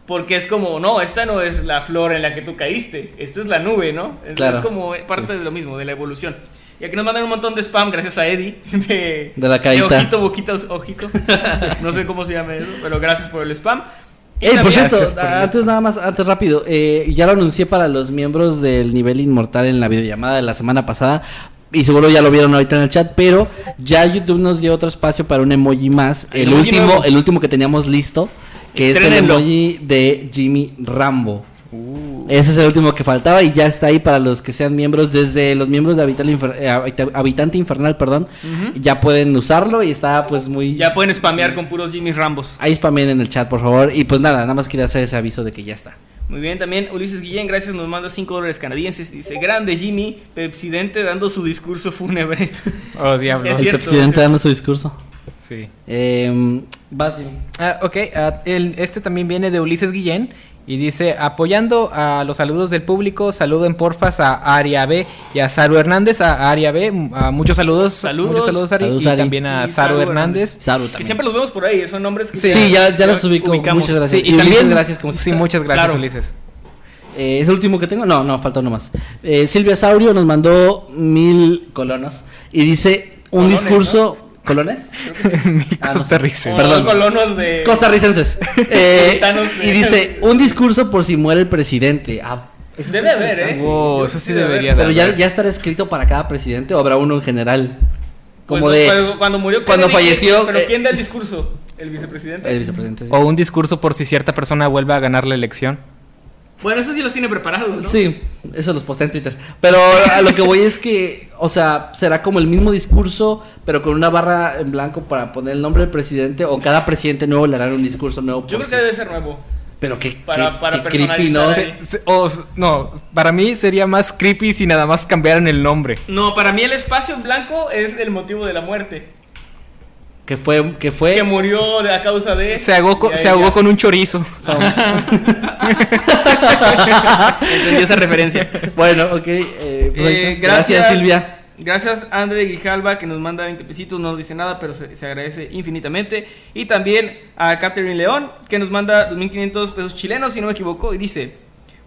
Porque es como, no, esta no es la flor en la que tú caíste, esta es la nube, ¿no? Es, Claro, es como parte de lo mismo, de la evolución. Y aquí nos mandan un montón de spam, gracias a Eddie, de, De la carita. ojito, boquita, ojito. no sé cómo se llama eso, pero gracias por el spam. Ey, por cierto, antes nada más, antes rápido, eh, ya lo anuncié para los miembros del nivel inmortal en la videollamada de la semana pasada. Y seguro ya lo vieron ahorita en el chat, pero ya YouTube nos dio otro espacio para un emoji más. El El, emoji último, nuevo. el último que teníamos listo, que es el emoji de Jimmy Rambo. Ese es el último que faltaba y ya está ahí para los que sean miembros, desde los miembros de Habital Infer- eh, Habita- Habitante Infernal, perdón, ya pueden usarlo y está pues muy... Ya pueden spamear con puros Jimmy Rambos. Ahí spamen en el chat, por favor. Y pues nada, nada más quería hacer ese aviso de que ya está. Muy bien, también Ulises Guillén, gracias, nos manda 5 dólares canadienses. Dice, grande Jimmy, presidente dando su discurso fúnebre. Oh, diablo. Es el cierto, presidente es dando su discurso. Sí. Eh, vas, Jimmy. Ah, ok, ah, el- este también viene de Ulises Guillén y dice, apoyando a los saludos del público, saluden porfas a Aria B y a Saru Hernández, a Aria B, a muchos saludos, Saludos. muchos saludos Ari, Saludos, y Ari. también a Y Saru Saru Hernández. Saru Que también. siempre los vemos por ahí, son nombres que Sí, ya, ya los ubico. ubicamos. Muchas gracias. Sí, y y Ulises, también, gracias. Como sí, muchas gracias Claro. Ulises. Eh, ¿Es el último que tengo? No, no, falta uno más. Eh, Silvia Saurio nos mandó mil colonos y dice un Colones, discurso... ¿Colones? Ah, no. Costarricense. O Perdón. colonos de... Costarricenses. Eh, de- y dice un discurso por si muere el presidente. Ah, eso Debe haber. ¿eh? Wow, eso sí sí debe debería Pero de ya, haber. ya estará escrito para cada presidente o habrá uno en general. Como Pues, de cuando murió cuando Kennedy, falleció, ¿Pero eh, quién da el discurso? ¿El vicepresidente? el vicepresidente. sí. O un discurso por si cierta persona vuelve a ganar la elección. Bueno, eso sí los tiene preparados, ¿no? Sí, eso los posté en Twitter. Pero a lo que voy es que, o sea, será como el mismo discurso, pero con una barra en blanco para poner el nombre del presidente, o cada presidente nuevo le hará un discurso nuevo. Yo creo que debe ser nuevo. Pero qué, para- qué- para qué creepy, ¿no? Se- o no, para mí sería más creepy si nada más cambiaran el nombre. No, para mí el espacio en blanco es el motivo de la muerte. Que fue, que fue. Que murió de- a causa de... Se ahogó, se ya. ahogó con un chorizo. Entendí esa referencia. Bueno, ok. eh, pues Eh, está. gracias, Silvia. Gracias, André Grijalva, que nos manda 20 pesitos. No nos dice nada, pero se, se agradece infinitamente. Y también a Catherine León, que nos manda 2.500 pesos chilenos, si no me equivoco. Y dice: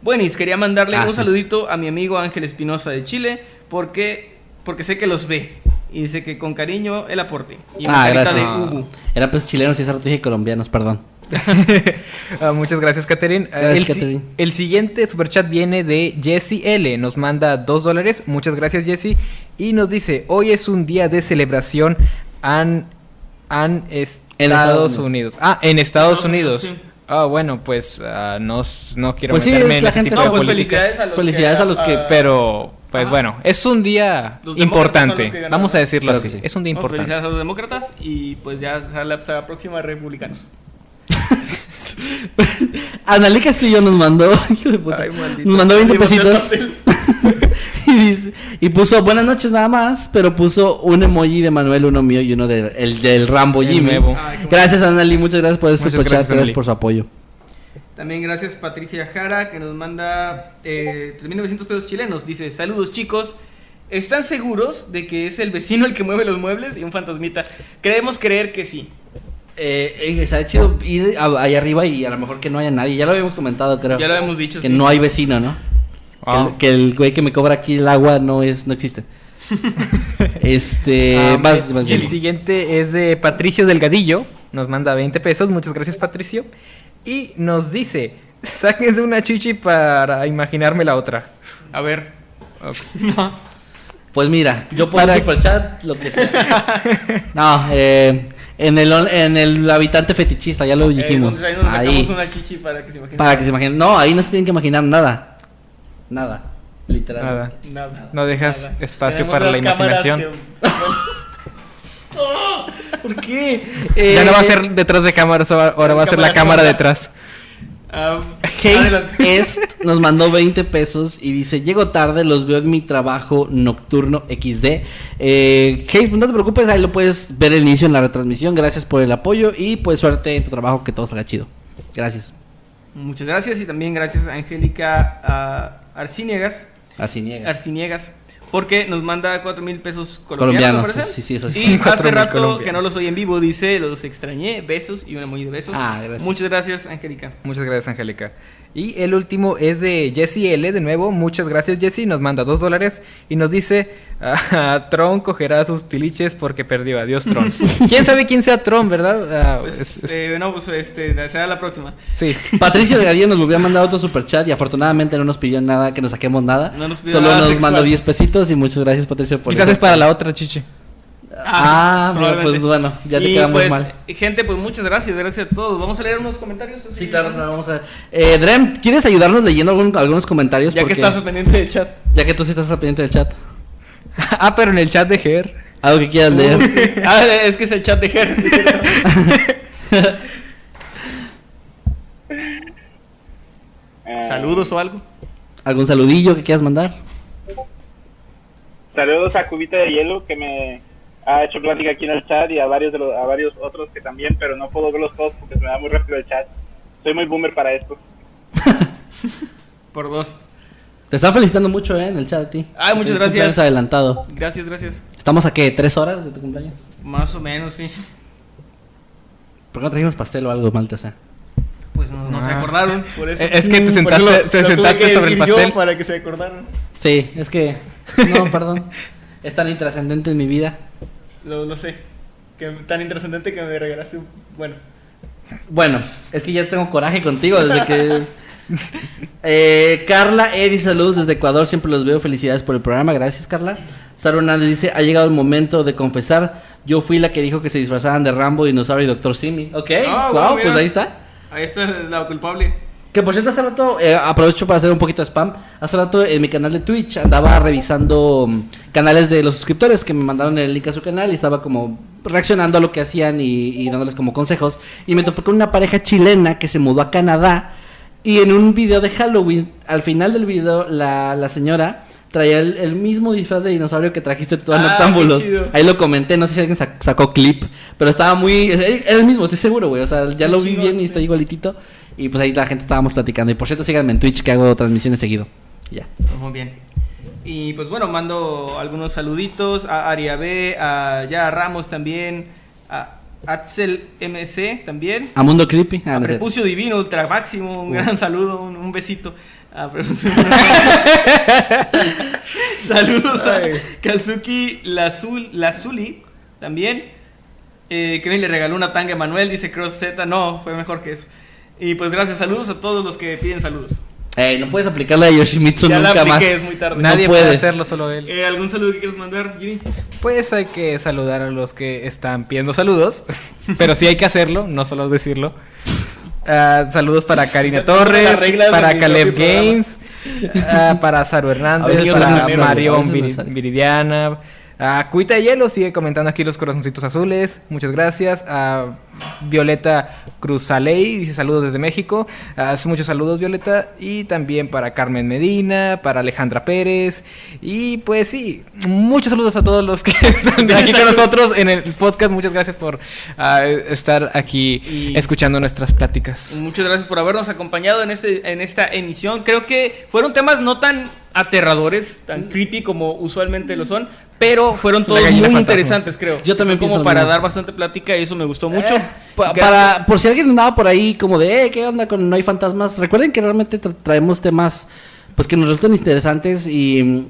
Buenis, quería mandarle Ah, un sí. saludito a mi amigo Ángel Espinosa de Chile, porque, porque sé que los ve. Y dice que con cariño el aporte. Y Ah, gracias. de Ubu. Era pues chilenos y esa dije colombianos, perdón. Ah, muchas gracias, Catherine. Ah, Gracias, el, si- Catherine. el siguiente superchat viene de Jesse L. Nos manda dos dólares. Muchas gracias, Jesse. Y nos dice: Hoy es un día de celebración en, en Estados Unidos. Ah, en Estados Unidos. Sí. Ah, bueno, pues ah, no, no quiero Pues sí, meterme es en la gente tipo se- de No, pues felicidades a los Felicidades a los que- Pero, pues Ajá. bueno, es un día Los importante. Vamos a decirlo Claro así. sí. Es un día importante. felicidades a los demócratas y pues ya a la, a la próxima republicanos. Analí Castillo nos mandó, hijo de puta, Ay, nos mandó 20 Le volteó el pesitos y, dice- y puso buenas noches nada más, pero puso un emoji de Manuel, uno mío y uno de- el del Rambo El Jimmy. nuevo. Ay, Gracias Analí, muchas gracias por ese gracias, gracias por su apoyo. También gracias Patricia Jara que nos manda eh, 3.900 pesos chilenos. Dice, saludos chicos. ¿Están seguros de que es el vecino el que mueve los muebles y un fantasmita? Creemos creer que sí. Eh, eh, estaría chido ir ahí arriba y a lo mejor que no haya nadie, ya lo habíamos comentado creo. Ya lo habíamos dicho. que sí. no hay vecino, ¿no? Ah. Que, el, que el güey que me cobra aquí el agua no es no existe. este, Ah, vas, y el siguiente es de Patricio Delgadillo. Nos manda 20 pesos. Muchas gracias, Patricio. Y nos dice: Sáquense una chichi para imaginarme la otra. A ver. Pues mira, yo pongo Para- super chat lo que sea. no, eh, en el en el habitante fetichista, ya lo dijimos. entonces ahí nos ahí, sacamos una chichi para que se imaginen. para que se imaginen. No, ahí no se tienen que imaginar nada. Nada, literal. Nada. Nada. No dejas Nada. espacio Tenemos para la las cámaras imaginación. ¿Por qué? Ya Eh, no va a ser detrás de cámaras, ahora va a ser la cámara detrás. Case. Est nos mandó 20 pesos y dice, llego tarde, los veo en mi trabajo nocturno XD. Eh, Case, pues no te preocupes, ahí lo puedes ver el inicio en la retransmisión. Gracias por el apoyo y pues suerte en tu trabajo, que todo salga chido. Gracias. Muchas gracias y también gracias a Angélica ah, Arciniegas. Así niega. Arciniegas porque nos manda cuatro mil pesos colombianos, Colombianos, sí, sí, eso sí. Y 4,000 hace rato colombianos. que no los oí en vivo, dice, los extrañé, besos y una muy de besos. Ah, gracias. Muchas gracias, Angélica. Muchas gracias, Angélica. Y el último es de Jesse L. De nuevo, muchas gracias, Jesse. Nos manda dos dólares y nos dice: ah, Tron cogerá sus tiliches porque perdió. Adiós, Tron. ¿Quién sabe quién sea Tron, verdad? Ah, Pues, es- es- eh, no, pues este, será la próxima. sí. Patricio Delgadillo nos volvió a mandar otro super chat y afortunadamente no nos pidió nada, que nos saquemos nada. No nos pidió Solo nada nos sexual. mandó 10 pesitos y muchas gracias Patricio por Quizás eso. es para la otra, chiche. Ah, probablemente. pues bueno, ya te Y, quedamos pues, mal. Gente, pues muchas gracias, gracias a todos. Vamos a leer unos comentarios. Sí, claro, claro, vamos a ver. Eh, Drem, ¿quieres ayudarnos leyendo algún- algunos comentarios? Ya que estás al pendiente del chat. ya que tú sí estás al pendiente del chat. ah, pero en el chat de Ger. Algo que quieras leer. ah, es que es el chat de Ger. Saludos o algo. ¿Algún saludillo que quieras mandar? Saludos a Cubita de Hielo que me ha hecho plática aquí en el chat y a varios de los, a varios otros que también, pero no puedo verlos todos porque se me da muy rápido el chat. Soy muy boomer para esto. Por dos. Te están felicitando mucho, ¿eh? En el chat a ti. Ay, muchas gracias. adelantado. Gracias, gracias. ¿Estamos a qué? ¿Tres horas de tu cumpleaños? Más o menos, sí. ¿Por qué no trajimos pastel o algo, Maltesa? Pues no, no se Ah. acordaron, por eso. Eh, es que te Por sentaste- lo tuve sentaste que sobre el decir yo pastel. para que se acordaran. Sí, es que... No, perdón. Es tan intrascendente en mi vida. Lo, lo sé. Que tan intrascendente que me regalaste un... Bueno. Bueno, es que ya tengo coraje contigo desde que... Eh, Carla, Eri, saludos desde Ecuador, siempre los veo, felicidades por el programa, gracias Carla. Sara Hernández dice, ha llegado el momento de confesar, yo fui la que dijo que se disfrazaban de Rambo, Dinosaurio y Doctor Simi. Ok, Ah, wow, bueno, pues ahí está. Ahí está la culpable. Que por cierto, hace rato, eh, aprovecho para hacer un poquito de spam. Hace rato en mi canal de Twitch andaba revisando mm, canales de los suscriptores que me mandaron el link a su canal y estaba como reaccionando a lo que hacían y, y dándoles como consejos. Y me topé con una pareja chilena que se mudó a Canadá y en un video de Halloween, al final del video, la, la señora traía el, el mismo disfraz de dinosaurio que trajiste tú a Ah, Noctámbulos. Ahí lo comenté, no sé si alguien sac- sacó clip, pero estaba muy... Era el mismo, estoy seguro, güey. O sea, ya lo vi bien y está igualitito. Y pues ahí la gente estábamos platicando. Y por cierto, síganme en Twitch que hago transmisiones seguido. Y Ya. Muy bien. Y pues bueno, mando algunos saluditos a Aria B, a Ya Ramos también, a Axel MC también. A Mundo Creepy. Ah, A no sé. Prepucio Divino, Ultra Máximo, un gran saludo, un, un besito. A Saludos a Kazuki Lazul, Lazuli también. Eh, que le regaló una tanga a Manuel, dice Cross Z. No, fue mejor que eso. Y pues gracias, saludos a todos los que piden saludos. Ey, no puedes aplicarla a Yoshimitsu ya la nunca más. apliqué, es muy tarde. Nadie puede. puede hacerlo, solo él. Eh, ¿Algún saludo que quieras mandar, Giri? Pues hay que saludar a los que están pidiendo saludos, pero sí hay que hacerlo, no solo decirlo. Ah, saludos para Karina Torres, de para Caleb. Games, ah, para Saru Hernández, para Marion necesario. Viridiana, a Cuita de Hielo, sigue comentando aquí los corazoncitos azules, muchas gracias. A Violeta Cruzaley, dice saludos desde México, hace muchos saludos Violeta, y también para Carmen Medina, para Alejandra Pérez, y pues sí, muchos saludos a todos los que están aquí con nosotros en el podcast, muchas gracias por ah, estar aquí Y- escuchando nuestras pláticas. Muchas gracias por habernos acompañado en, este, en esta emisión. Creo que fueron temas no tan aterradores, tan creepy como usualmente lo son, pero fueron todos muy fantasma. interesantes, creo. Yo también Son como para mismo. dar bastante plática y eso me gustó mucho. Eh, pa- para, por si alguien andaba por ahí como de, eh, ¿qué onda con No hay fantasmas? Recuerden que realmente tra- traemos temas pues que nos resultan interesantes y mm,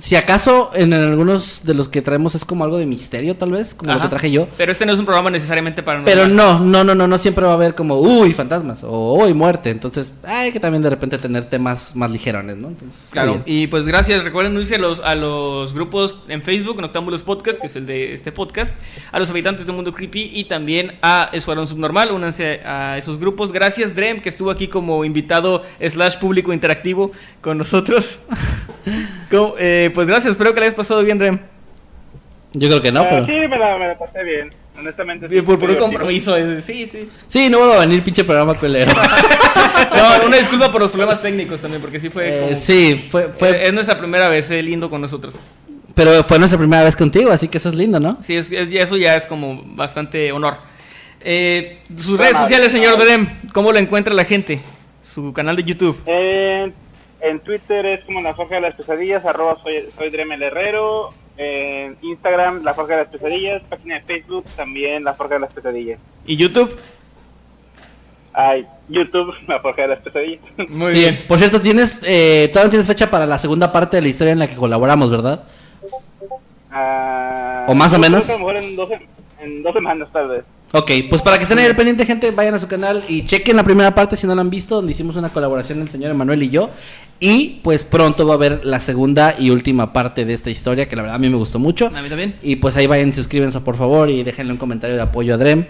si acaso en algunos de los que traemos es como algo de misterio tal vez, como lo que traje yo. Pero este no es un programa necesariamente para Pero no, no, no, no, no siempre va a haber como, uy, fantasmas o uy, muerte. Entonces hay que también de repente tener temas más ligerones, ¿no? Entonces, Claro, y pues gracias. Recuerden unirse a los, a los grupos en Facebook, Noctámbulos Podcast, que es el de este podcast, a los habitantes del mundo creepy y también a Escuadrón Subnormal. Únanse a esos grupos. Gracias, Drem, que estuvo aquí como invitado slash público interactivo con nosotros. Como, eh, pues gracias, espero que le hayas pasado bien, Drem. Yo creo que no, Ah, pero... Sí, me la, me la pasé bien. Honestamente. sí, Por, por un compromiso, eh, sí, sí. Sí, no vuelvo a venir pinche programa culero. No, una disculpa por los problemas técnicos también, porque sí fue. Eh, como- sí, fue, fue, Eh, es nuestra primera vez, eh, lindo con nosotros. pero fue nuestra primera vez contigo, así que eso es lindo, ¿no? Sí, es, es- eso ya es como bastante honor. Eh, sus redes sociales, señor Drem, ¿cómo lo encuentra la gente? Su canal de YouTube. Eh, En Twitter es como La Forja de las Pesadillas, arroba soy, soy Dremel Herrero. En Instagram, La Forja de las Pesadillas. Página de Facebook, también La Forja de las Pesadillas. ¿Y YouTube? Ay, YouTube, La Forja de las Pesadillas. Muy Sí, bien. Por cierto, tienes, eh, todavía tienes fecha para la segunda parte de la historia en la que colaboramos, ¿verdad? Ah, ¿O más o menos? A lo mejor en dos, en dos semanas, tal vez. Ok, pues para que estén ahí al pendiente, gente, vayan a su canal y chequen la primera parte si no la han visto, donde hicimos una colaboración el señor Emanuel y yo. Y pues pronto va a haber la segunda y última parte de esta historia, que la verdad a mí me gustó mucho. A mí también. Y pues ahí vayan, suscríbanse por favor y déjenle un comentario de apoyo a Drem.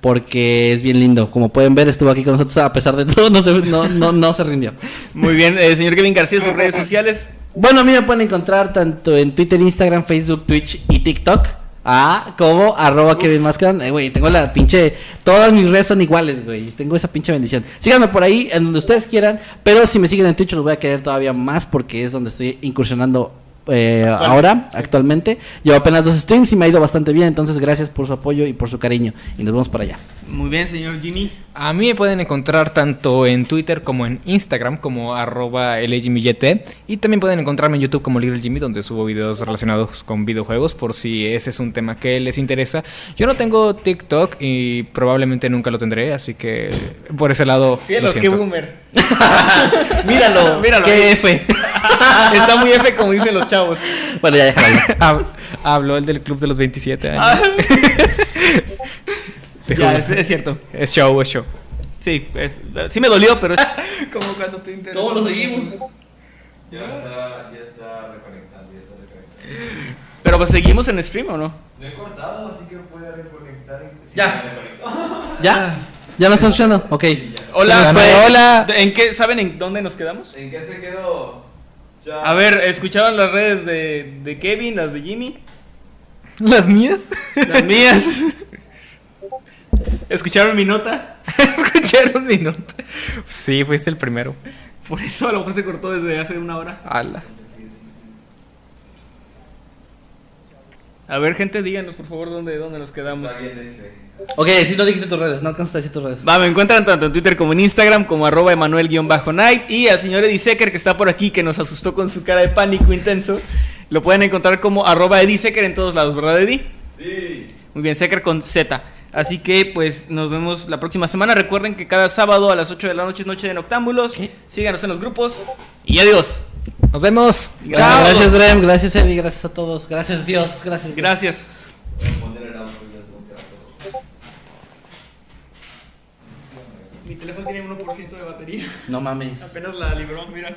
Porque es bien lindo. Como pueden ver, estuvo aquí con nosotros a pesar de todo, no se, no, no, no se rindió. Muy bien, eh, señor Kevin García, sus redes sociales. Bueno, a mí me pueden encontrar tanto en Twitter, Instagram, Facebook, Twitch y TikTok. Ah, como arroba Kevin Mascan. Eh, güey, tengo la pinche. Todas mis redes son iguales, güey. Tengo esa pinche bendición. Síganme por ahí, en donde ustedes quieran. Pero si me siguen en Twitch, los voy a querer todavía más porque es donde estoy incursionando eh, ahora, actualmente. Llevo apenas dos streams y me ha ido bastante bien. Entonces, gracias por su apoyo y por su cariño. Y nos vemos para allá. Muy bien, señor Ginny. A mí me pueden encontrar tanto en Twitter como en Instagram como arroba. Y también pueden encontrarme en YouTube como Little Jimmy donde subo videos relacionados con videojuegos por si ese es un tema que les interesa. Yo no tengo TikTok y probablemente nunca lo tendré, así que por ese lado... lo Cielos, qué siento. boomer. Míralo, Míralo qué. F. Está muy F como dicen los chavos. bueno, ya déjalo. Habló el del club de los 27 años. Ah, Te ya, es, es cierto. Es show, es show. Sí, eh, sí me dolió, pero... como cuando te interesó. ¿Cómo lo seguimos? Ya está, ya está reconectando, ya está reconectando. Pero pues seguimos en stream o no? No he cortado, así que puede reconectar. Sí, Ya. ¿Ya? ¿Ya me estás escuchando? Ok. Hola, fue-. Hola. ¿En qué saben en dónde nos quedamos? ¿En qué se quedó? Ya. A ver, ¿escuchaban las redes de, de Kevin, las de Jimmy? ¿Las mías? Las mías. ¿Escucharon mi nota? ¿Escucharon mi nota? Sí, fuiste el primero. Por eso a lo mejor se cortó desde hace una hora. Ala. A ver, gente, díganos por favor dónde, dónde nos quedamos. Está bien, F. Ok, si no dijiste tus redes, no alcanzas a decir tus redes. Va, me encuentran tanto en Twitter como en Instagram como arroba Emanuel-Night y al señor Eddie Secker que está por aquí que nos asustó con su cara de pánico intenso. Lo pueden encontrar como arroba Eddie Secker en todos lados, ¿verdad Eddie? Sí. Muy bien, Secker con Z. Así que pues nos vemos la próxima semana. Recuerden que cada sábado a las 8 de la noche es Noche de Noctámbulos. Síganos en los grupos y adiós. Nos vemos. Chao. Gracias, Drem. Gracias, Eddie. Gracias a todos. Gracias, Dios. Gracias. Dios. Gracias. Poner el audio y las notas a todos. Mi teléfono tiene 1% de batería. No mames. Apenas la libró, mira.